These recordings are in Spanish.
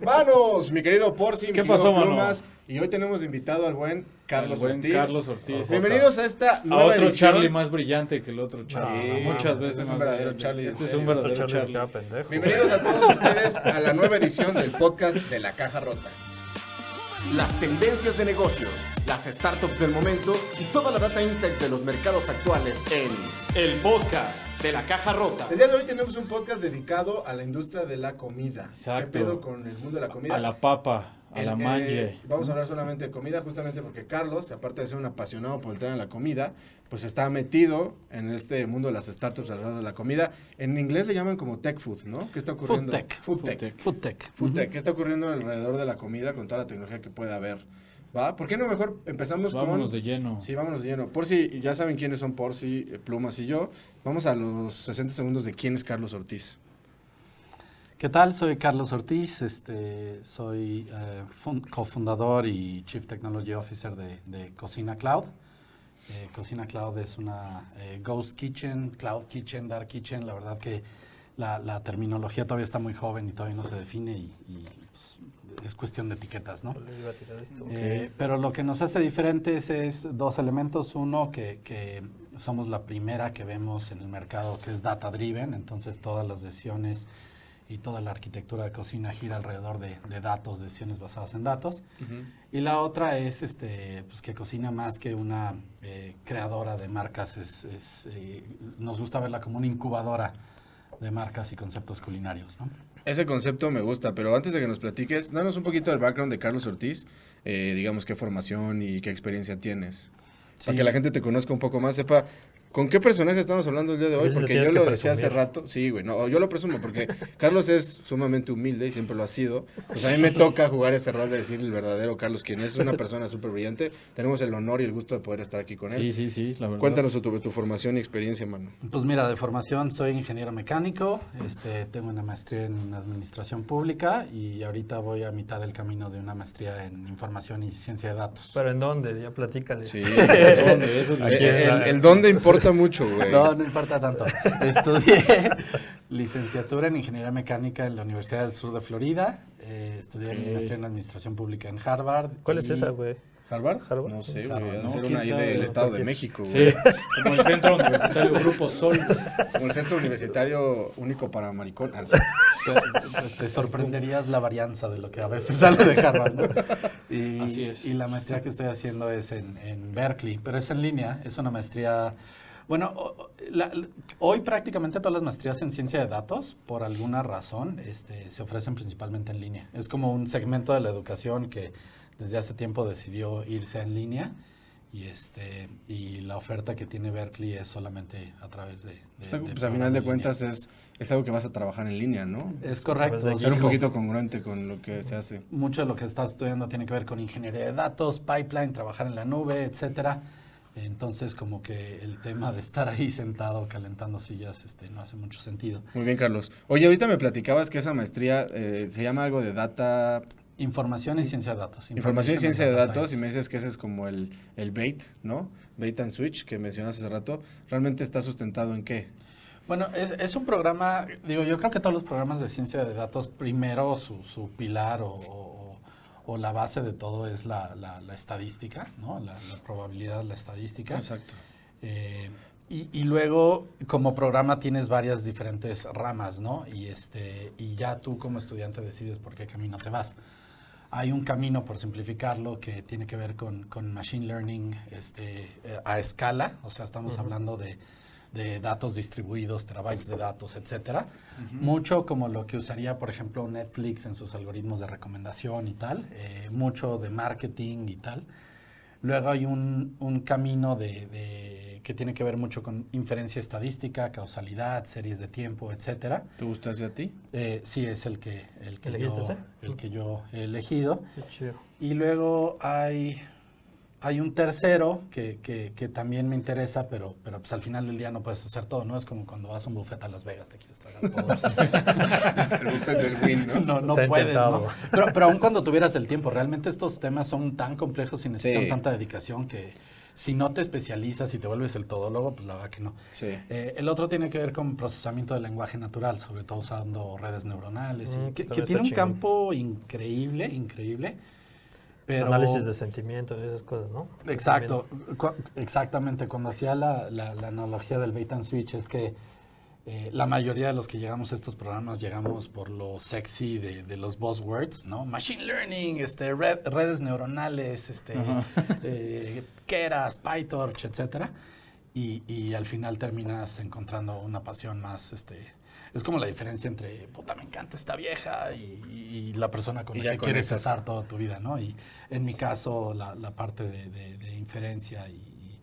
Manos, mi querido Porci, mi ¿Qué querido pasó, mano? Plumas, Y hoy tenemos invitado al buen Carlos buen Ortiz. Carlos Ortiz. Bienvenidos a esta A nueva otro edición. Charlie más brillante que el otro Charlie. Sí, Muchas este veces es un más verdadero. Charlie, Este es un verdadero Charlie Charlie. Bienvenidos a todos ustedes a la nueva edición del podcast de La Caja Rota. Las tendencias de negocios, las startups del momento y toda la data insight de los mercados actuales en el podcast de la caja rota. El día de hoy tenemos un podcast dedicado a la industria de la comida. Exacto. ¿Qué pedo con el mundo de la comida? A la papa, a la En- eh, manje. vamos a hablar solamente de comida, justamente porque Carlos, aparte de ser un apasionado por el tema de la comida, pues está metido en este mundo de las startups alrededor de la comida. En inglés le llaman como tech food, ¿no? ¿Qué está ocurriendo? Food tech. Food Food tech. tech. Food tech. Food tech. ¿Qué está ocurriendo alrededor de la comida con toda la tecnología que puede haber? ¿Va? ¿Por qué no mejor empezamos Pues vámonos con... de lleno. Sí, vámonos de lleno. Por si ya saben quiénes son Porci, eh, Plumas y yo, vamos a los 60 segundos de quién es Carlos Ortiz. ¿Qué tal? Soy Carlos Ortiz, este, soy eh, fun- cofundador y Chief Technology Officer de, de Cocina Cloud. Eh, Cocina Cloud es una eh, Ghost Kitchen, Cloud Kitchen, Dark Kitchen. La verdad que la, la terminología todavía está muy joven y todavía no se define y, y, es cuestión de etiquetas, ¿no? Le iba a tirar esto. Eh, pero lo que nos hace diferentes es dos elementos. Uno, que, que somos la primera que vemos en el mercado que es data driven, entonces todas las decisiones y toda la arquitectura de cocina gira alrededor de, de datos, decisiones basadas en datos. Y la otra es este, pues que cocina más que una eh, creadora de marcas, es, es, eh, nos gusta verla como una incubadora de marcas y conceptos culinarios. ¿no? Ese concepto me gusta, pero antes de que nos platiques, danos un poquito del background de Carlos Ortiz, eh, digamos qué formación y qué experiencia tienes, para que la gente te conozca un poco más, sepa con qué personaje estamos hablando el día de A hoy, porque yo lo decía hace rato, sí, güey, no, yo lo presumo porque Carlos es sumamente humilde y siempre lo ha sido, pues a mí me toca jugar ese rol de decir el verdadero Carlos, quien es una persona súper brillante, tenemos el honor y el gusto de poder estar aquí con él. Sí, sí, sí, la verdad. Cuéntanos sobre tu formación y experiencia, mano. Pues mira, de formación soy ingeniero mecánico, este, tengo una maestría en administración pública y ahorita voy a mitad del camino de una maestría en información y ciencia de datos. ¿Pero en dónde? Ya platícale. Sí, ¿Dónde? Eso es lo que- eh, el, el dónde importa mucho, güey. no, no importa tanto. Estudié licenciatura en ingeniería mecánica en la Universidad del Sur de Florida, eh, estudié mi maestría en administración pública en Harvard. ¿Cuál es esa, güey? ¿Harvard? Harvard. No sé, güey. Harvard, ha de ¿no? ser ¿Quién una ahí del Estado de México, güey. Sí, como el Centro Universitario Grupo Sol. Como el centro universitario único para maricón. Ah. Te, te sorprenderías la varianza de lo que a veces sale de Harvard. ¿no? Y, Así es. Y la maestría que estoy haciendo es en, en Berkeley, pero es en línea, es una maestría... Bueno, la- la- hoy prácticamente todas las maestrías en ciencia de datos, por alguna razón, este, se ofrecen principalmente en línea. Es como un segmento de la educación que desde hace tiempo decidió irse en línea y este y la oferta que tiene Berkeley es solamente a través de... de- Pues, de pues, a programa final de cuentas es, es algo que vas a trabajar en línea, ¿no? Es correcto. través de Ser un poquito congruente con lo que se hace. mucho de lo que estás estudiando tiene que ver con ingeniería de datos, pipeline, trabajar en la nube, etcétera. Entonces, como que el tema de estar ahí sentado calentando sillas este, no hace mucho sentido. Muy bien, Carlos. Oye, ahorita me platicabas que esa maestría eh, se llama algo de data, Información y ciencia de datos. información y ciencia de datos, y me dices que ese es como el, el bait, ¿no? Bait and switch que mencionaste hace rato. ¿Realmente está sustentado en qué? Bueno, es, es un programa, digo, yo creo que todos los programas de ciencia de datos, primero su, su pilar o, o- o la base de todo es la, la- la estadística, ¿no? La, la probabilidad, la estadística. Exacto. Eh, y, y luego, como programa, tienes varias diferentes ramas, ¿no? Y, este, y ya tú como estudiante decides por qué camino te vas. Hay un camino, por simplificarlo, que tiene que ver con, con machine learning este, eh, a escala, o sea, estamos hablando de, de datos distribuidos, terabytes de datos, etcétera. Mucho como lo que usaría, por ejemplo, Netflix en sus algoritmos de recomendación y tal, eh, mucho de marketing y tal. Luego hay un, un camino de, de- que tiene que ver mucho con inferencia estadística, causalidad, series de tiempo, etcétera. ¿Te gusta ese a ti? Eh, sí, es el que, el que, ¿Elegiste yo, el que yo he elegido. Qué chido. Y luego hay, hay un tercero que, que- que también me interesa, pero, pero pues al final del día no puedes hacer todo, ¿no? Es como cuando vas a un buffet a Las Vegas, te quieres tragar todo. El buffet del win, ¿no? no, puedes. ¿no? Pero, pero aún cuando tuvieras el tiempo, realmente estos temas son tan complejos y necesitan Sí. tanta dedicación que si no te especializas y te vuelves el todólogo, pues la verdad que no. Sí. Eh, el otro tiene que ver con procesamiento del lenguaje natural, sobre todo usando redes neuronales, y Mm, que, tiene un chingón. campo increíble, increíble. Pero Análisis de sentimientos y esas cosas, ¿no? Exacto, cu- exactamente. Cuando hacía la, la- la analogía del bait and switch es que eh, la mayoría de los que llegamos a estos programas llegamos por lo sexy de, de los buzzwords, ¿no? Machine learning, este, red- redes neuronales, este, eh, Keras, PyTorch, etcétera. Y, y al final terminas encontrando una pasión más, este, es como la diferencia entre, puta, me encanta esta vieja y, y la persona con Y la que quieres toda tu vida, ¿no? Y en mi caso, la, la parte de, de- de inferencia y, y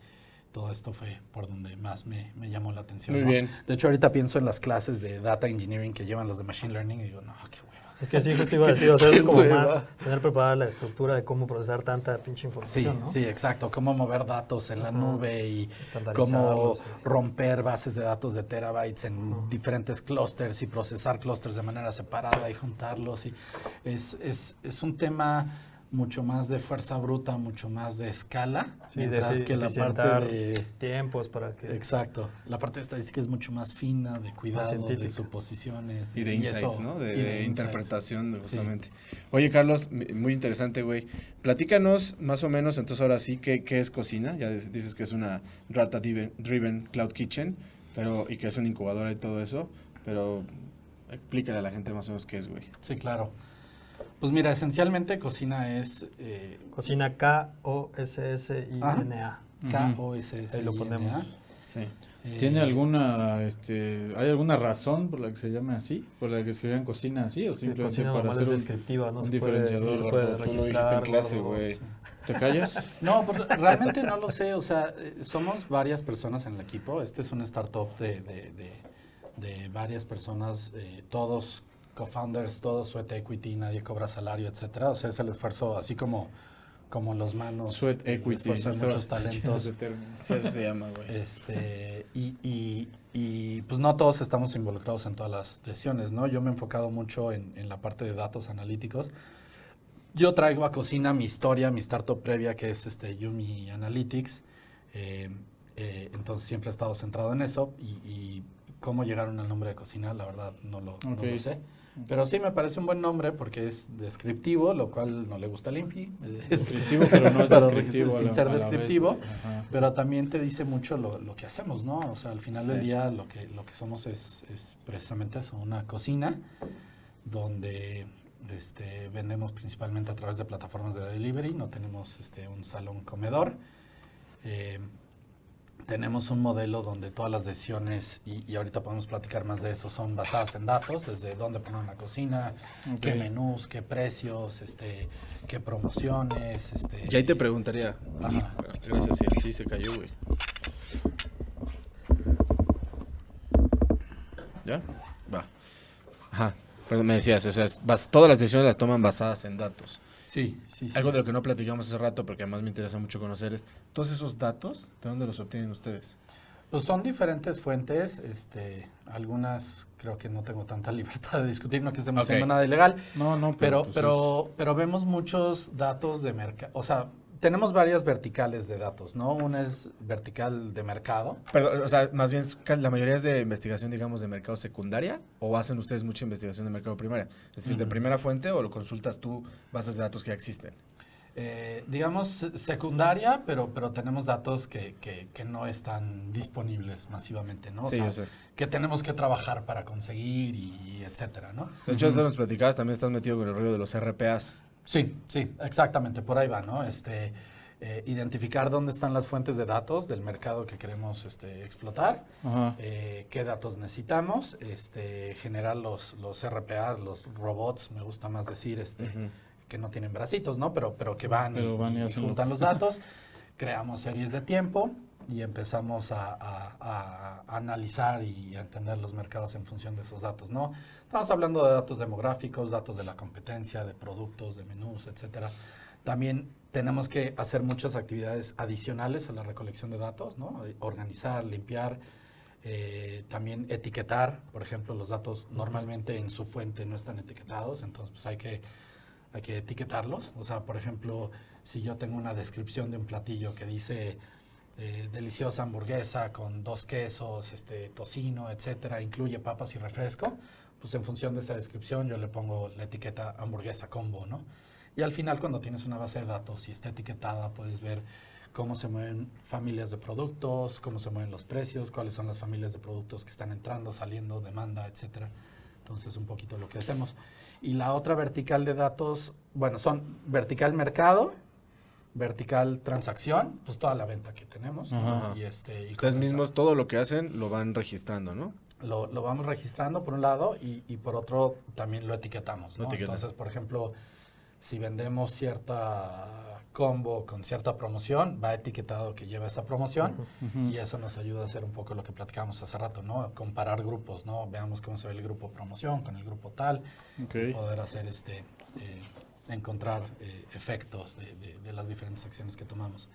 todo esto fue por donde más me, me llamó la atención. Muy ¿no? bien. De hecho, ahorita pienso en las clases de data engineering que llevan los de machine learning y digo, no, qué. Es que sí, justo iba a decir, o sea, es como hueva. más tener preparada la estructura de cómo procesar tanta pinche Sí, información, ¿no? sí, exacto. Cómo mover datos en la nube y cómo sí. romper bases de datos de terabytes en diferentes clusters y procesar clusters de manera separada y juntarlos. Y es, es, es un tema mucho más de fuerza bruta, mucho más de escala, Sí, de mientras que la parte de... tiempos para que... Exacto. La parte de estadística es mucho más fina, de cuidado, de suposiciones. Y de insights, eso- ¿no? De, y de interpretación, Sí. justamente. Oye, Carlos, muy interesante, güey. Platícanos más o menos, entonces ahora sí, ¿qué, qué es Cocina? Ya di- dices que es una Rata Driven, driven Cloud Kitchen, pero y que es una incubadora y todo eso, pero explícale a la gente más o menos qué es, güey. Sí, claro. Pues mira, esencialmente cocina es eh, Cocina K-O-S-S-I-N-A. K-O-S-S. Ahí lo ponemos. Sí. Eh, ¿Tiene alguna, este, hay alguna razón por la que se llame así? ¿Por la que escribían cocina así? ¿O simplemente cocina para hacer un, descriptiva, no un se puede- diferenciador, no se puede gordo? Tú lo dijiste en clase, güey. ¿Te callas? No, pues, realmente no lo sé. O sea, eh, somos varias personas en el equipo. Este es un startup de, de, de, de varias personas, eh, todos co-founders, todos sweat equity, nadie cobra salario, etcétera. O sea, es el esfuerzo, así como, como los manos. Sweat equity. esfuerzo muchos talentos. Sí, así se llama, güey. Este, y, y, y, pues no todos estamos involucrados en todas las decisiones, ¿no? Yo me he enfocado mucho en, en la parte de datos analíticos. Yo traigo a cocina mi historia, mi startup previa, que es este Yumi Analytics. Eh, eh, entonces siempre he estado centrado en eso. Y, y cómo llegaron al nombre de cocina, la verdad no lo, no Ok. lo sé. Pero sí me parece un buen nombre porque es descriptivo, lo cual no le gusta al INPI. Descriptivo, pero no es descriptivo. sin ser descriptivo. Pero también te dice mucho lo, lo que hacemos, ¿no? O sea, al final del día lo que, lo que somos es, es precisamente eso, una cocina donde este, vendemos principalmente a través de plataformas de delivery, no tenemos este, un salón comedor. Eh, tenemos un modelo donde todas las decisiones, y, y ahorita podemos platicar más de eso, son basadas en datos, desde dónde poner una cocina, qué Ok. menús, qué precios, este, qué promociones. Este, Y ahí te preguntaría. Ajá. Gracias, sí, sí se cayó, güey. ¿Ya? Va. Ajá. Perdón, me decías, o sea, es bas- todas las decisiones las toman basadas en datos. Sí, sí, sí. Algo de lo que no platicamos hace rato, porque además me interesa mucho conocer, es todos esos datos, ¿de dónde los obtienen ustedes? Pues son diferentes fuentes, este, algunas creo que no tengo tanta libertad de discutir, no que estemos Ok. haciendo nada ilegal, No, no, pero, pues pero, pero vemos muchos datos de mercado, o sea, tenemos varias verticales de datos, ¿no? Una es vertical de mercado, Perdón, o sea, más bien, la mayoría es de investigación, digamos, de mercado secundaria, o hacen ustedes mucha investigación de mercado primaria? Es decir, ¿de primera fuente o lo consultas tú bases de datos que ya existen? eh, digamos se- secundaria, pero, pero tenemos datos que, que, que no están disponibles masivamente, ¿no? O sí, sea, yo sé. que tenemos que trabajar para conseguir y etcétera, ¿no? De hecho, ahorita nos platicabas, también estás metido con el rollo de los RPAs. Sí, sí, exactamente, por ahí va, ¿no? Este, eh, identificar dónde están las fuentes de datos del mercado que queremos este, explotar, Ajá. eh, qué datos necesitamos, este, generar los, los RPAs, los robots, me gusta más decir, este, que no tienen bracitos, ¿no? Pero, pero que van, Pero y, van y y hacen lo juntan los datos, creamos series de tiempo y empezamos a, a- a- analizar y a entender los mercados en función de esos datos, ¿no? Estamos hablando de datos demográficos, datos de la competencia, de productos, de menús, etcétera. También tenemos que hacer muchas actividades adicionales a la recolección de datos, ¿no? Organizar, limpiar, eh, también etiquetar, por ejemplo, los datos normalmente en su fuente no están etiquetados, entonces pues hay que, hay que etiquetarlos. O sea, por ejemplo, si yo tengo una descripción de un platillo que dice eh, deliciosa hamburguesa con dos quesos, este, tocino, etcétera, incluye papas y refresco, pues en función de esa descripción yo le pongo la etiqueta hamburguesa combo, ¿no? Y al final cuando tienes una base de datos y está etiquetada, puedes ver cómo se mueven familias de productos, cómo se mueven los precios, cuáles son las familias de productos que están entrando, saliendo, demanda, etcétera. Entonces, un poquito lo que hacemos. Y la otra vertical de datos, bueno, son vertical mercado, vertical transacción, pues toda la venta que tenemos. Ajá. Y este, y Ustedes esa- mismos todo lo que hacen lo van registrando, ¿no? lo, lo vamos registrando por un lado y, y por otro también lo etiquetamos. Entonces, por ejemplo, si vendemos cierta combo con cierta promoción, va etiquetado que lleva esa promoción y eso nos ayuda a hacer un poco lo que platicamos hace rato, ¿no? Comparar grupos, ¿no? Veamos cómo se ve el grupo promoción con el grupo tal, Ok. y poder hacer este, eh, encontrar eh, efectos de, de- de las diferentes acciones que tomamos.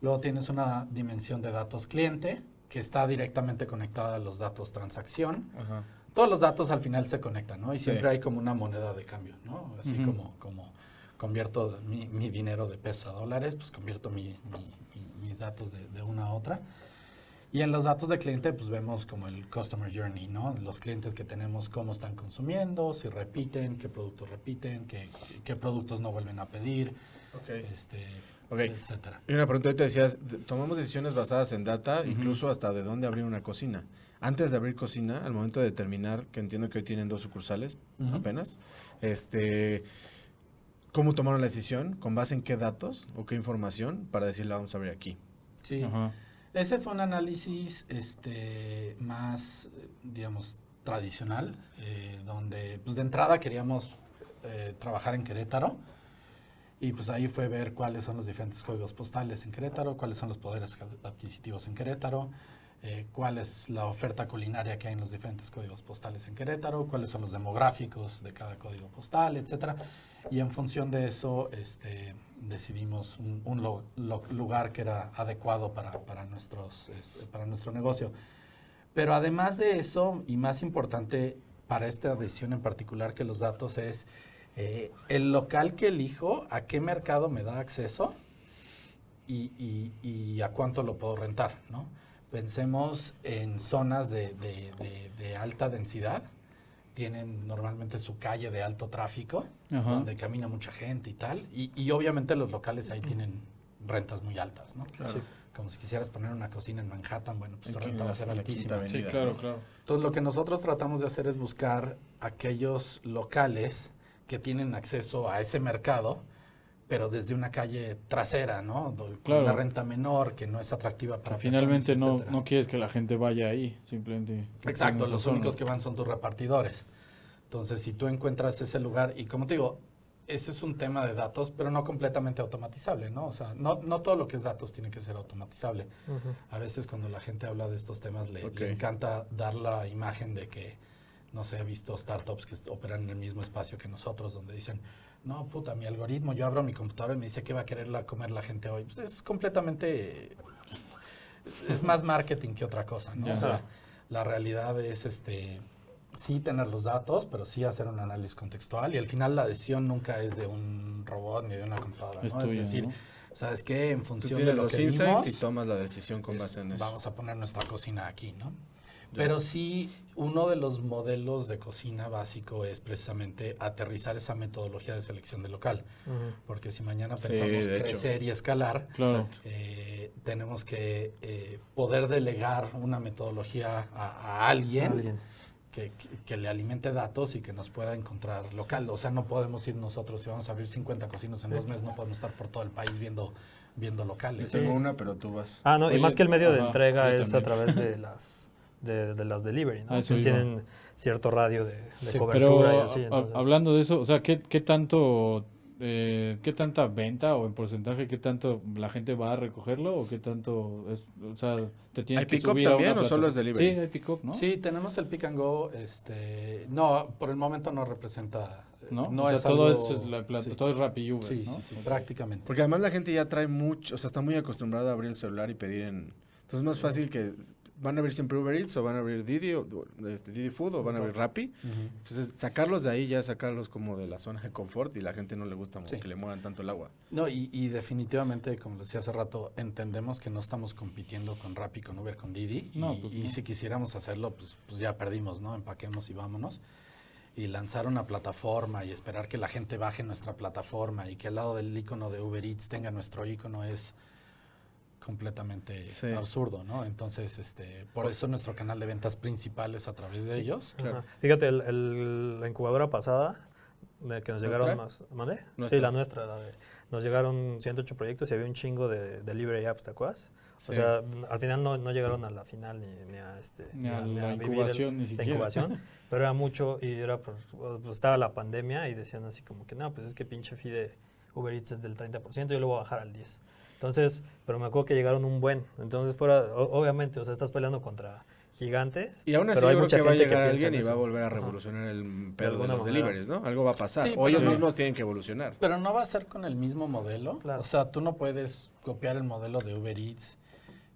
Luego tienes una dimensión de datos cliente que está directamente conectada a los datos transacción. Ajá. Todos los datos al final se conectan, ¿no? Y Sí. siempre hay como una moneda de cambio, ¿no? Así como, como convierto mi, mi dinero de pesos a dólares, pues convierto mi- mi- mi- mis datos de, de una a otra. Y en los datos de cliente, pues vemos como el customer journey, ¿no? Los clientes que tenemos, cómo están consumiendo, si repiten, qué productos repiten, qué, qué productos no vuelven a pedir, este, Ok. etcétera. Y una pregunta, ahorita decías, de- tomamos decisiones basadas en data, incluso hasta de dónde abrir una cocina. Antes de abrir cocina, al momento de determinar, que entiendo que hoy tienen dos sucursales apenas, este, ¿cómo tomaron la decisión? ¿Con base en qué datos o qué información para decirle vamos a abrir aquí? Sí. Ajá. Ese fue un análisis este, más, digamos, tradicional, eh, donde pues de entrada queríamos eh, trabajar en Querétaro y pues ahí fue ver cuáles son los diferentes códigos postales en Querétaro, cuáles son los poderes ad- adquisitivos en Querétaro, eh, cuál es la oferta culinaria que hay en los diferentes códigos postales en Querétaro, cuáles son los demográficos de cada código postal, etcétera. Y en función de eso este, decidimos un, lugar que era adecuado para, para, nuestros, este, para nuestro negocio. Pero además de eso, y más importante para esta decisión en particular que los datos es eh, el local que elijo, a qué mercado me da acceso y, a cuánto lo puedo rentar, ¿no? Pensemos en zonas de alta densidad, tienen normalmente su calle de alto tráfico, Ajá. donde camina mucha gente y tal, y, y obviamente los locales ahí tienen rentas muy altas, ¿no? Sí. Como si quisieras poner una cocina en Manhattan, bueno, pues tu renta va a ser altísima. Sí, claro, ¿no? claro. Entonces, lo que nosotros tratamos de hacer es buscar aquellos locales que tienen acceso a ese mercado, pero desde una calle trasera, ¿no? Con Claro. una renta menor, que no es atractiva para Finalmente no, no quieres que la gente vaya ahí, simplemente. Exacto, los zona. únicos que van son tus repartidores. Entonces, si tú encuentras ese lugar, y como te digo, ese es un tema de datos, pero no completamente automatizable, ¿no? O sea, no, no todo lo que es datos tiene que ser automatizable. A veces cuando la gente habla de estos temas le, encanta dar la imagen de que, no sé, he visto startups que operan en el mismo espacio que nosotros, donde dicen, no, puta, mi algoritmo, yo abro mi computadora y me dice qué va a querer la- comer la gente hoy. Pues es completamente, es más marketing que otra cosa, ¿no? O sea, la realidad es, este, sí tener los datos, pero sí hacer un análisis contextual y al final la decisión nunca es de un robot ni de una computadora, Es ¿no? tuya, es decir, ¿no? ¿sabes qué? En Tú función de lo los que insights vimos, y tomas la decisión con base en eso. Vamos a poner nuestra cocina aquí, ¿no? Pero sí, uno de los modelos de cocina básico es precisamente aterrizar esa metodología de selección de local. Porque si mañana Sí, pensamos hecho. crecer y escalar, Claro. eh, tenemos que eh, poder delegar una metodología a, a alguien, Alguien. Que, que- que le alimente datos y que nos pueda encontrar local. O sea, no podemos ir nosotros, si vamos a abrir 50 cocinas en dos meses, no podemos estar por todo el país viendo, viendo Yo locales. tengo una, pero tú vas. Ah, no, Oye, y más que el medio de entrega yo es a través de las de, de las delivery, ¿no? Ah, Que tienen cierto radio de, de Sí, cobertura Pero y así. a- a- entonces- hablando de eso, o sea, ¿qué, qué tanto, eh, qué tanta venta o en porcentaje, qué tanto la gente va a recogerlo o qué tanto, es, o sea, te tienes ¿Hay que subir a también una o solo es delivery? Sí, hay pick-up, ¿no? Sí, tenemos el pick and go. Este, no, por el momento no representa. ¿No? No o sea, es todo, algo- es la plata- sí. todo es Rappi Uber, Sí, ¿no? sí, sí, prácticamente. Porque además la gente ya trae mucho, o sea, está muy acostumbrada a abrir el celular y pedir en... Entonces es más fácil que van a abrir siempre Uber Eats o van a abrir Didi, o, este, Didi Food o van a abrir Rappi. Entonces, sacarlos de ahí ya es sacarlos como de la zona de confort y la gente no le gusta Sí. que le muevan tanto el agua. No, y, y definitivamente, como lo decía hace rato, entendemos que no estamos compitiendo con Rappi, con Uber, con Didi. No, y, pues y no. si quisiéramos hacerlo, pues, pues ya perdimos, ¿no? Empaquemos y vámonos. Y lanzar una plataforma y esperar que la gente baje nuestra plataforma y que al lado del icono de Uber Eats tenga nuestro icono es completamente Sí. absurdo, ¿no? Entonces, este, por eso nuestro canal de ventas principal es a través de ellos. Claro. Fíjate, el, el- la incubadora pasada, de que nos ¿Nuestra? llegaron más. ¿Mandé? ¿Nuestra? Sí, la nuestra. la de- nos llegaron 108 proyectos y había un chingo de delivery apps, ¿te acuerdas? Sí. O sea, al final no, no llegaron a la final ni, ni a este Ni a ni la el- incubación, ni la siquiera. incubación, pero era mucho y era por, pues estaba la pandemia y decían así como que no, pues es que pinche fee de Uber Eats es del 30%, yo lo voy a bajar al 10. Entonces, pero me acuerdo que llegaron un buen. Entonces fuera o- obviamente, o sea, estás peleando contra gigantes. Y aún así pero hay yo creo mucha que va a llegar alguien en y va a volver a Ajá. revolucionar el pedo de los deliveries, ¿no? Algo va a pasar. Sí, o ellos mismos tienen que evolucionar. Pero no va a ser con el mismo modelo. Claro. O sea, tú no puedes copiar el modelo de Uber Eats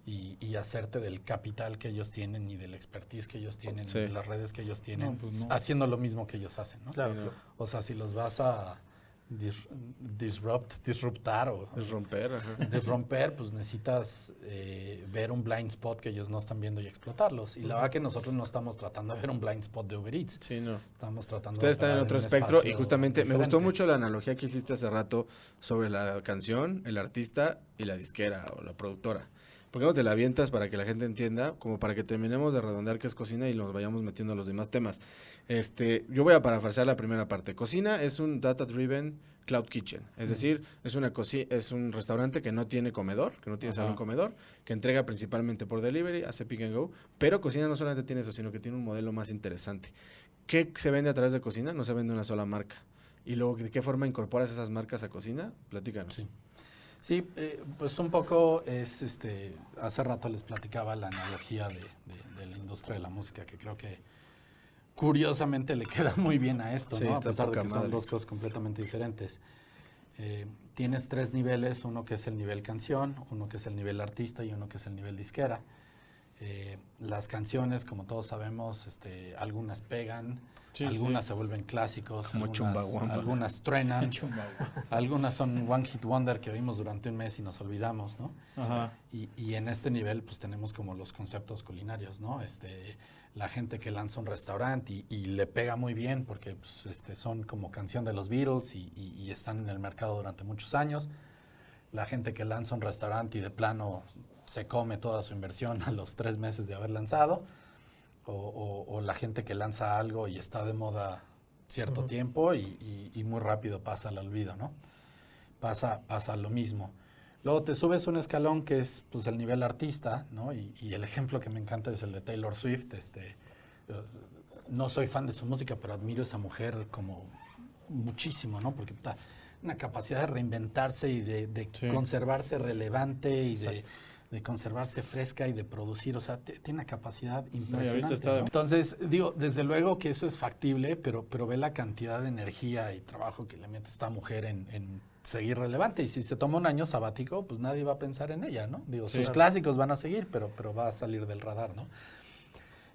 y, y hacerte del capital que ellos tienen, ni del expertise que ellos tienen, Sí. ni de las redes que ellos tienen, No, pues no. haciendo lo mismo que ellos hacen, ¿no? Claro. O sea, si los vas a dis- disrupt, disruptar o Es romper, ajá. disromper, pues necesitas eh, ver un blind spot que ellos no están viendo y explotarlos. Y la verdad que nosotros no estamos tratando de ver un blind spot de Uber Eats. Sí, no. Estamos tratando Ustedes de están en otro espectro y justamente me gustó mucho la analogía que hiciste hace rato sobre la canción, el artista y la disquera o la productora. ¿Por qué no te la avientas para que la gente entienda, como para que terminemos de redondear qué es cocina y nos vayamos metiendo a los demás temas? Este, yo voy a parafrasear la primera parte. Cocina es un data driven cloud kitchen, es decir, es una es un restaurante que no tiene comedor, que no tiene Ajá. salón comedor, que entrega principalmente por delivery, hace pick and go, pero cocina no solamente tiene eso, sino que tiene un modelo más interesante. ¿Qué se vende a través de cocina? No se vende una sola marca. Y luego, ¿de qué forma incorporas esas marcas a cocina? Platícanos. Sí. Sí, eh, pues un poco es, este, hace rato les platicaba la analogía de, de- de la industria de la música, que creo que curiosamente le queda muy bien a esto, Sí, ¿no? A pesar de que son dos cosas completamente diferentes. Eh, tienes tres niveles, uno que es el nivel canción, uno que es el nivel artista y uno que es el nivel disquera. Eh, las canciones, como todos sabemos, este, algunas pegan, Sí, algunas sí. se vuelven clásicos, Como algunas, truenan. Algunas son One Hit Wonder que oímos durante un mes y nos olvidamos, ¿no? Ajá. Y, y en este nivel, pues tenemos como los conceptos culinarios, ¿no? Este, la gente que lanza un restaurante y, y le pega muy bien porque pues, este, son como canción de los Beatles y, y- y están en el mercado durante muchos años. La gente que lanza un restaurante y de plano se come toda su inversión a los tres meses de haber lanzado. O, o- o la gente que lanza algo y está de moda cierto tiempo y, y- y muy rápido pasa al olvido, ¿no? Pasa, pasa lo mismo. Luego te subes un escalón que es pues, el nivel artista, ¿no? Y, y el ejemplo que me encanta es el de Taylor Swift. Este, no soy fan de su música, pero admiro a esa mujer como muchísimo, ¿no? Porque puta, una capacidad de reinventarse y de, de Sí. conservarse relevante y de, de conservarse fresca y de producir, o sea, te- tiene una capacidad impresionante. está. Entonces, digo, desde luego que eso es factible, pero, pero ve la cantidad de energía y trabajo que le mete esta mujer en, en seguir relevante. Y si se toma un año sabático, pues nadie va a pensar en ella, ¿no? Digo, Sí. sus clásicos van a seguir, pero, pero va a salir del radar, ¿no?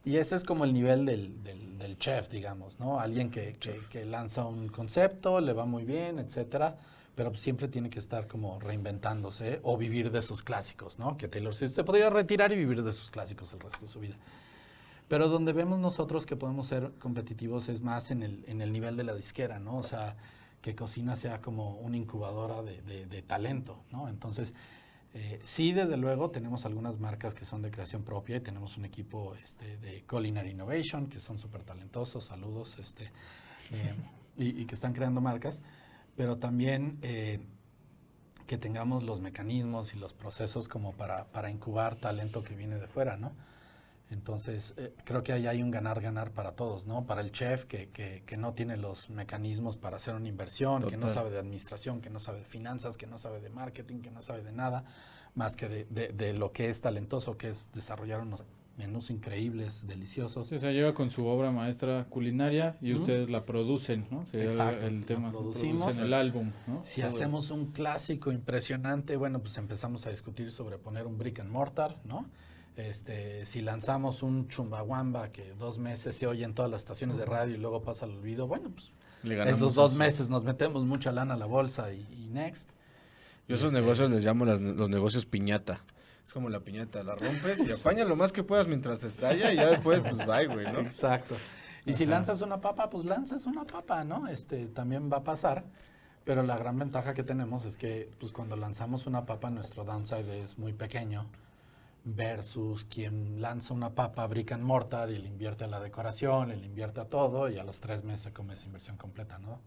Y ese es como el nivel del, del- del chef, digamos, ¿no? Alguien que, que- que lanza un concepto, le va muy bien, etcétera, pero siempre tiene que estar como reinventándose o vivir de sus clásicos, ¿no? Que Taylor Swift se podría retirar y vivir de sus clásicos el resto de su vida. Pero donde vemos nosotros que podemos ser competitivos es más en el, en el nivel de la disquera, ¿no? O sea, que Cocina sea como una incubadora de, de- de talento, ¿no? Entonces, eh, sí, desde luego, tenemos algunas marcas que son de creación propia y tenemos un equipo este, de Culinary Innovation que son súper talentosos, saludos, este, eh, y, y que están creando marcas, pero también eh, que tengamos los mecanismos y los procesos como para, para incubar talento que viene de fuera, ¿no? Entonces, eh, creo que ahí hay un ganar-ganar para todos, ¿no? Para el chef que, que, que no tiene los mecanismos para hacer una inversión, que no sabe de administración, que no sabe de finanzas, que no sabe de marketing, que no sabe de nada, más que de, de- de lo que es talentoso, que es desarrollar unos menús increíbles, deliciosos. Sí, o sea, llega con su obra maestra culinaria y Ujú. ustedes la producen, ¿no? Sería el- Exacto, el, la tema. producimos. Producen el álbum, ¿no? Si Todo. hacemos un clásico impresionante, bueno, pues empezamos a discutir sobre poner un brick and mortar, ¿no? Este, si lanzamos un chumbawamba que dos meses se oye en todas las estaciones de radio y luego pasa al olvido, bueno, pues esos dos eso. meses nos metemos mucha lana a la bolsa y, y next. Yo esos Este, negocios les llamo las- los negocios piñata. Es como la piñata, la rompes y apaña lo más que puedas mientras estalla y ya después, pues bye, güey, ¿no? Exacto. Y si lanzas una papa, pues lanzas una papa, ¿no? Este también va a pasar. Pero la gran ventaja que tenemos es que pues cuando lanzamos una papa nuestro downside es muy pequeño versus quien lanza una papa brick and mortar y le invierte a la decoración, le invierte a todo y a los tres meses se come esa inversión completa, ¿no?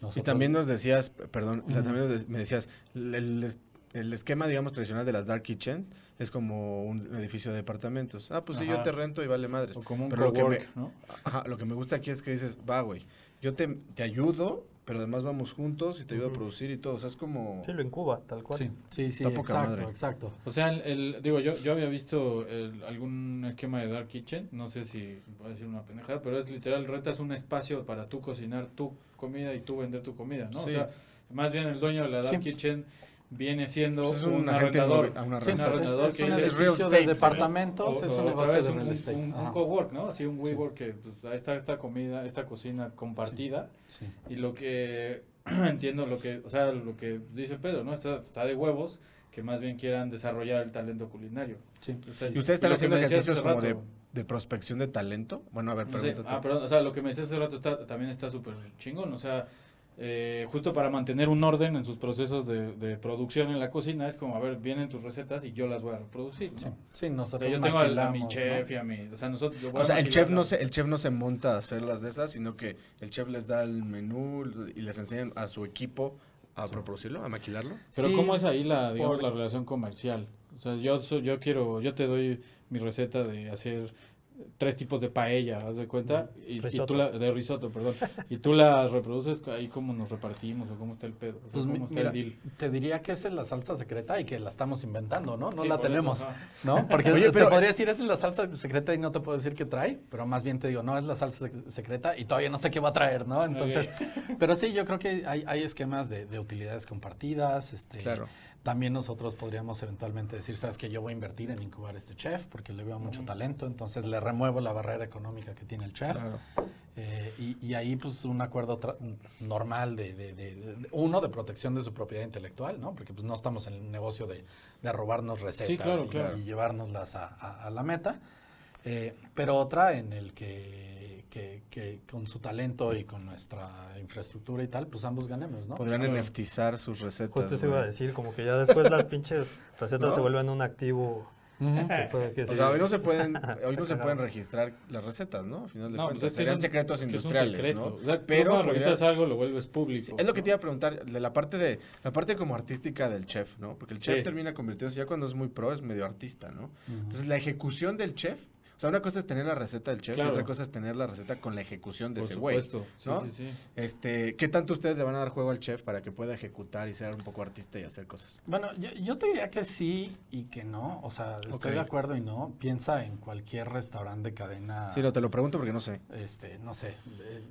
Y Nosotros- también nos decías, perdón, también nos de- me decías, el, el- esquema, digamos, tradicional de las Dark Kitchen es como un edificio de departamentos. Ah, pues sí, yo te rento y vale madres. O como un Pero lo que, me, cowork, ¿no? ajá, lo que me gusta aquí es que dices, va, güey, yo te, te ayudo, pero además vamos juntos y te ayudo a producir y todo. O sea, es como... Sí, lo incuba, tal cual. Sí, sí, sí, Está poca exacto, madre. exacto. O sea, el, el- digo, yo, yo había visto el- algún esquema de Dark Kitchen, no sé si puedo decir una pendejada, pero es literal, rentas un espacio para tú cocinar tu comida y tú vender tu comida, ¿no? Sí. O sea, más bien el dueño de la Dark Sí. Kitchen viene siendo Pues es un, un arrendador. inmovi- a una Sí, un es- arrendador es, que un es real edificio de departamentos, O- es o un otra negocio vez de un, real un- estate. un Ajá. cowork, ¿no? Así un WeWork que pues, ahí está esta comida, esta cocina compartida. Sí. Y lo que entiendo, lo que, o sea, lo que dice Pedro, ¿no? Está, está de huevos que más bien quieran desarrollar el talento culinario. Sí. Está- ¿Y ustedes están haciendo ejercicios como de, rato, de prospección de talento? Bueno, a ver, no sé, pregúntate. ah, perdón, o sea, lo que me decías hace rato está, también está súper chingón, o sea, eh, justo para mantener un orden en sus procesos de, de producción en la cocina, es como, a ver, vienen tus recetas y yo las voy a reproducir, ¿no? Sí, sí, O nosotros sea, yo tengo al- a mi chef ¿no? y a mi, o sea, nosotros, yo voy O a sea, el chef, no se, el chef no se monta a hacer las de esas, sino que el chef les da el menú y les enseñan a su equipo a producirlo, a maquilarlo. Pero Sí, ¿cómo es ahí la, digamos, por- la relación comercial? O sea, yo, yo quiero, yo te doy mi receta de hacer tres tipos de paella, haz de cuenta, y, y tú la, de risotto, perdón, y tú las reproduces, ahí cómo nos repartimos o cómo está el pedo, o sea, Pues, cómo está mira, el deal. te diría que esa es la salsa secreta y que la estamos inventando, ¿no? No Sí, la eso, tenemos. ¿no? Porque Oye, te podría decir, esa es la salsa secreta y no te puedo decir qué trae, pero más bien te digo, no, es la salsa sec- secreta y todavía no sé qué va a traer, ¿no? Entonces, pero sí, yo creo que hay, hay esquemas de, de utilidades compartidas, este... Claro. También nosotros podríamos eventualmente decir, sabes que yo voy a invertir en incubar este chef porque le veo mucho talento, entonces le remuevo la barrera económica que tiene el chef. Claro. Eh, y, y ahí pues un acuerdo normal de, de- de- de- uno de protección de su propiedad intelectual, ¿no? Porque pues no estamos en el negocio de, de robarnos recetas claro, y, claro. y llevárnoslas a, a- a la meta. Eh, pero otra en el que, que- que con su talento y con nuestra infraestructura y tal, pues ambos ganemos, ¿no? Podrían Claro. NFTizar sus recetas. Justo eso iba a decir, como que ya después las pinches recetas ¿No? se vuelven un activo. Que que O sí. sea, hoy no se pueden, hoy no se pueden registrar las recetas, ¿no? Al final de No, cuentas, pues es que serían es un- secretos es industriales, secreto. ¿no? O sea, Pero cuando registras algo lo vuelves público. Sí, es lo que te iba a preguntar, de la parte de la parte como artística del chef, ¿no? Porque el Sí. chef termina convirtiéndose ya cuando es muy pro, es medio artista, ¿no? Entonces, la ejecución del chef, o sea, una cosa es tener la receta del chef Claro. y otra cosa es tener la receta con la ejecución de Por ese güey. supuesto, sí, ¿no? sí, sí. Este, ¿qué tanto ustedes le van a dar juego al chef para que pueda ejecutar y ser un poco artista y hacer cosas? Bueno, yo, yo te diría que sí y que no. O sea, estoy de acuerdo y no. Piensa en cualquier restaurante de cadena. Sí, no, te lo pregunto porque no sé. Este, no sé, eh,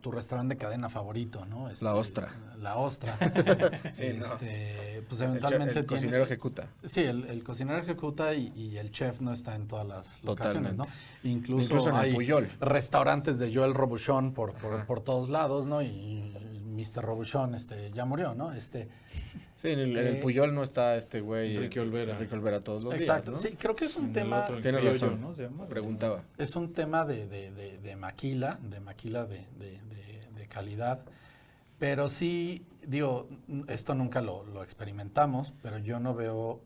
tu restaurante de cadena favorito, ¿no? Este, La Ostra. La ostra. Sí, no. este, pues El, eventualmente el tiene- cocinero ejecuta. Sí, el, el cocinero ejecuta y, y el chef no está en todas las locaciones, ¿no? Incluso, Incluso en el hay Puyol. restaurantes de Joel Robuchon por, por, por todos lados, ¿no? Y Mr. Robuchon este, ya murió, ¿no? Este, Sí, en el, en el Eh, Puyol no está este güey. Enrique Olvera. Enrique Olvera todos los exacto. días, ¿no? Sí, creo que es un En tema... criollo, razón. ¿no? Se llama. Preguntaba. Es un tema de, de, de- de maquila, de maquila de, de- de- de calidad, pero sí, digo, esto nunca lo, lo experimentamos, pero yo no veo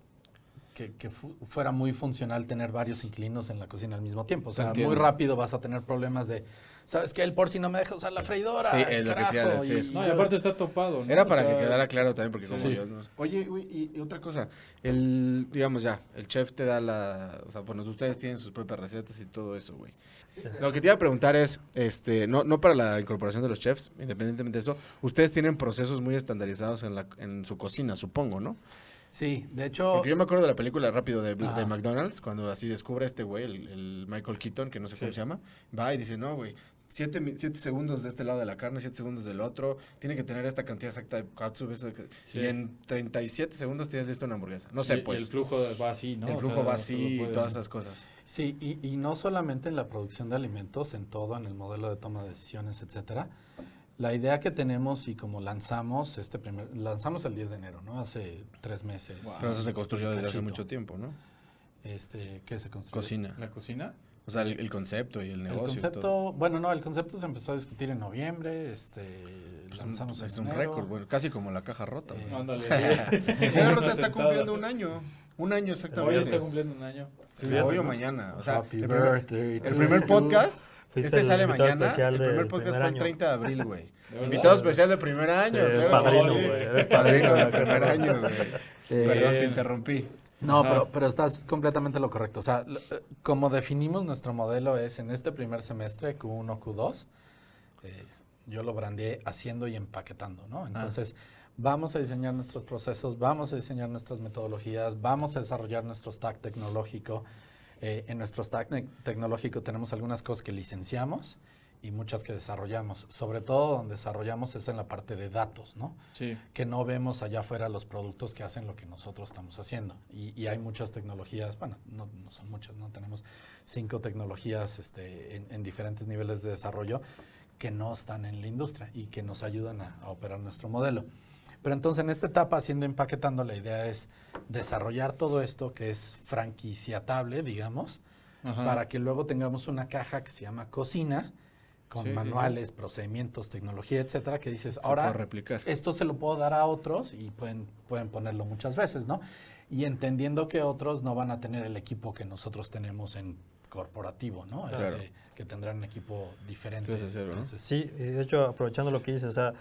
que, que fu- fuera muy funcional tener varios inquilinos en la cocina al mismo tiempo. O sea, Entiendo. muy rápido vas a tener problemas de, ¿sabes qué? El por si no me deja usar la freidora. Sí, es lo que te iba a carajo", decir. No, y aparte está topado, ¿no? Era O para sea, que quedara claro también, porque como sí. yo no- Oye, güey, y, y otra cosa, el, digamos ya, el chef te da la, o sea, bueno, ustedes tienen sus propias recetas y todo eso, güey. Lo que te iba a preguntar es, este, no, no para la incorporación de los chefs, independientemente de eso, ustedes tienen procesos muy estandarizados en, la, en su cocina, supongo, ¿no? Sí, de hecho, Porque yo me acuerdo de la película rápido de, de Ajá. McDonald's, cuando así descubre a este güey, el, el Michael Keaton, que no sé cómo se llama, va y dice, no, güey, 7, segundos de este lado de la carne, 7 segundos del otro. Tiene que tener esta cantidad exacta de katsu. eso que- Sí. Y en 37 segundos tienes listo una hamburguesa. No sé, Y- pues. el flujo va así, ¿no? el O flujo sea, va así y todas esas cosas. Sí, y, y no solamente en la producción de alimentos, en todo, en el modelo de toma de decisiones, etcétera. La idea que tenemos y como lanzamos este primer, lanzamos el 10 de enero, ¿no? Hace tres meses. Pero eso se construyó desde hace mucho tiempo, ¿no? Este, ¿qué se construyó? Cocina. ¿La cocina? O sea, el, el concepto y el El negocio. y concepto, todo. bueno, no, el concepto se empezó a discutir en noviembre, este, Es un- lanzamos es en un récord, bueno, casi como la caja rota. Eh. Ándale. La caja rota está cumpliendo un año. Un año Hoy exactamente. está cumpliendo un año. Sí, hoy o mañana. O sea, Happy el primer, el podcast, Fuiste este sale mañana. El primer podcast primer fue el año. 30 de abril, güey. Invitado especial de primer año. Sí, claro, padrino, sí. güey, eres Padrino de primer año, güey. Perdón, te interrumpí. No, Ajá. pero, pero estás completamente lo correcto. O sea, eh, como definimos nuestro modelo es en este primer semestre, Q1, Q2, eh, yo lo brandeé haciendo y empaquetando, ¿no? Entonces, vamos a diseñar nuestros procesos, vamos a diseñar nuestras metodologías, vamos a desarrollar nuestro stack tecnológico. Eh, en nuestro stack tecnológico tenemos algunas cosas que licenciamos y muchas que desarrollamos. Sobre todo donde desarrollamos es en la parte de datos, ¿no? Sí. que no vemos allá afuera los productos que hacen lo que nosotros estamos haciendo. Y, y hay muchas tecnologías, bueno, no, no son muchas, no tenemos cinco tecnologías este, en, en diferentes niveles de desarrollo que no están en la industria y que nos ayudan a, a operar nuestro modelo. Pero entonces en esta etapa, haciendo empaquetando, la idea es desarrollar todo esto que es franquiciatable, digamos, Ajá. para que luego tengamos una caja que se llama cocina, con Sí, sí, sí. manuales, procedimientos, tecnología, etcétera, que dices, Se ahora replicar. esto se lo puedo dar a otros y pueden, pueden ponerlo muchas veces, ¿no? Y entendiendo que otros no van a tener el equipo que nosotros tenemos en corporativo, ¿no? Claro. Este, que tendrán un equipo diferente. Sí, de hecho, aprovechando lo que dices, o sea,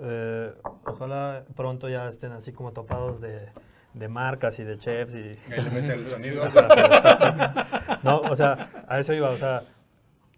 eh, ojalá pronto ya estén así como topados de, de marcas y de chefs y... Ahí le mete el sonido. No, o sea, a eso iba, o sea,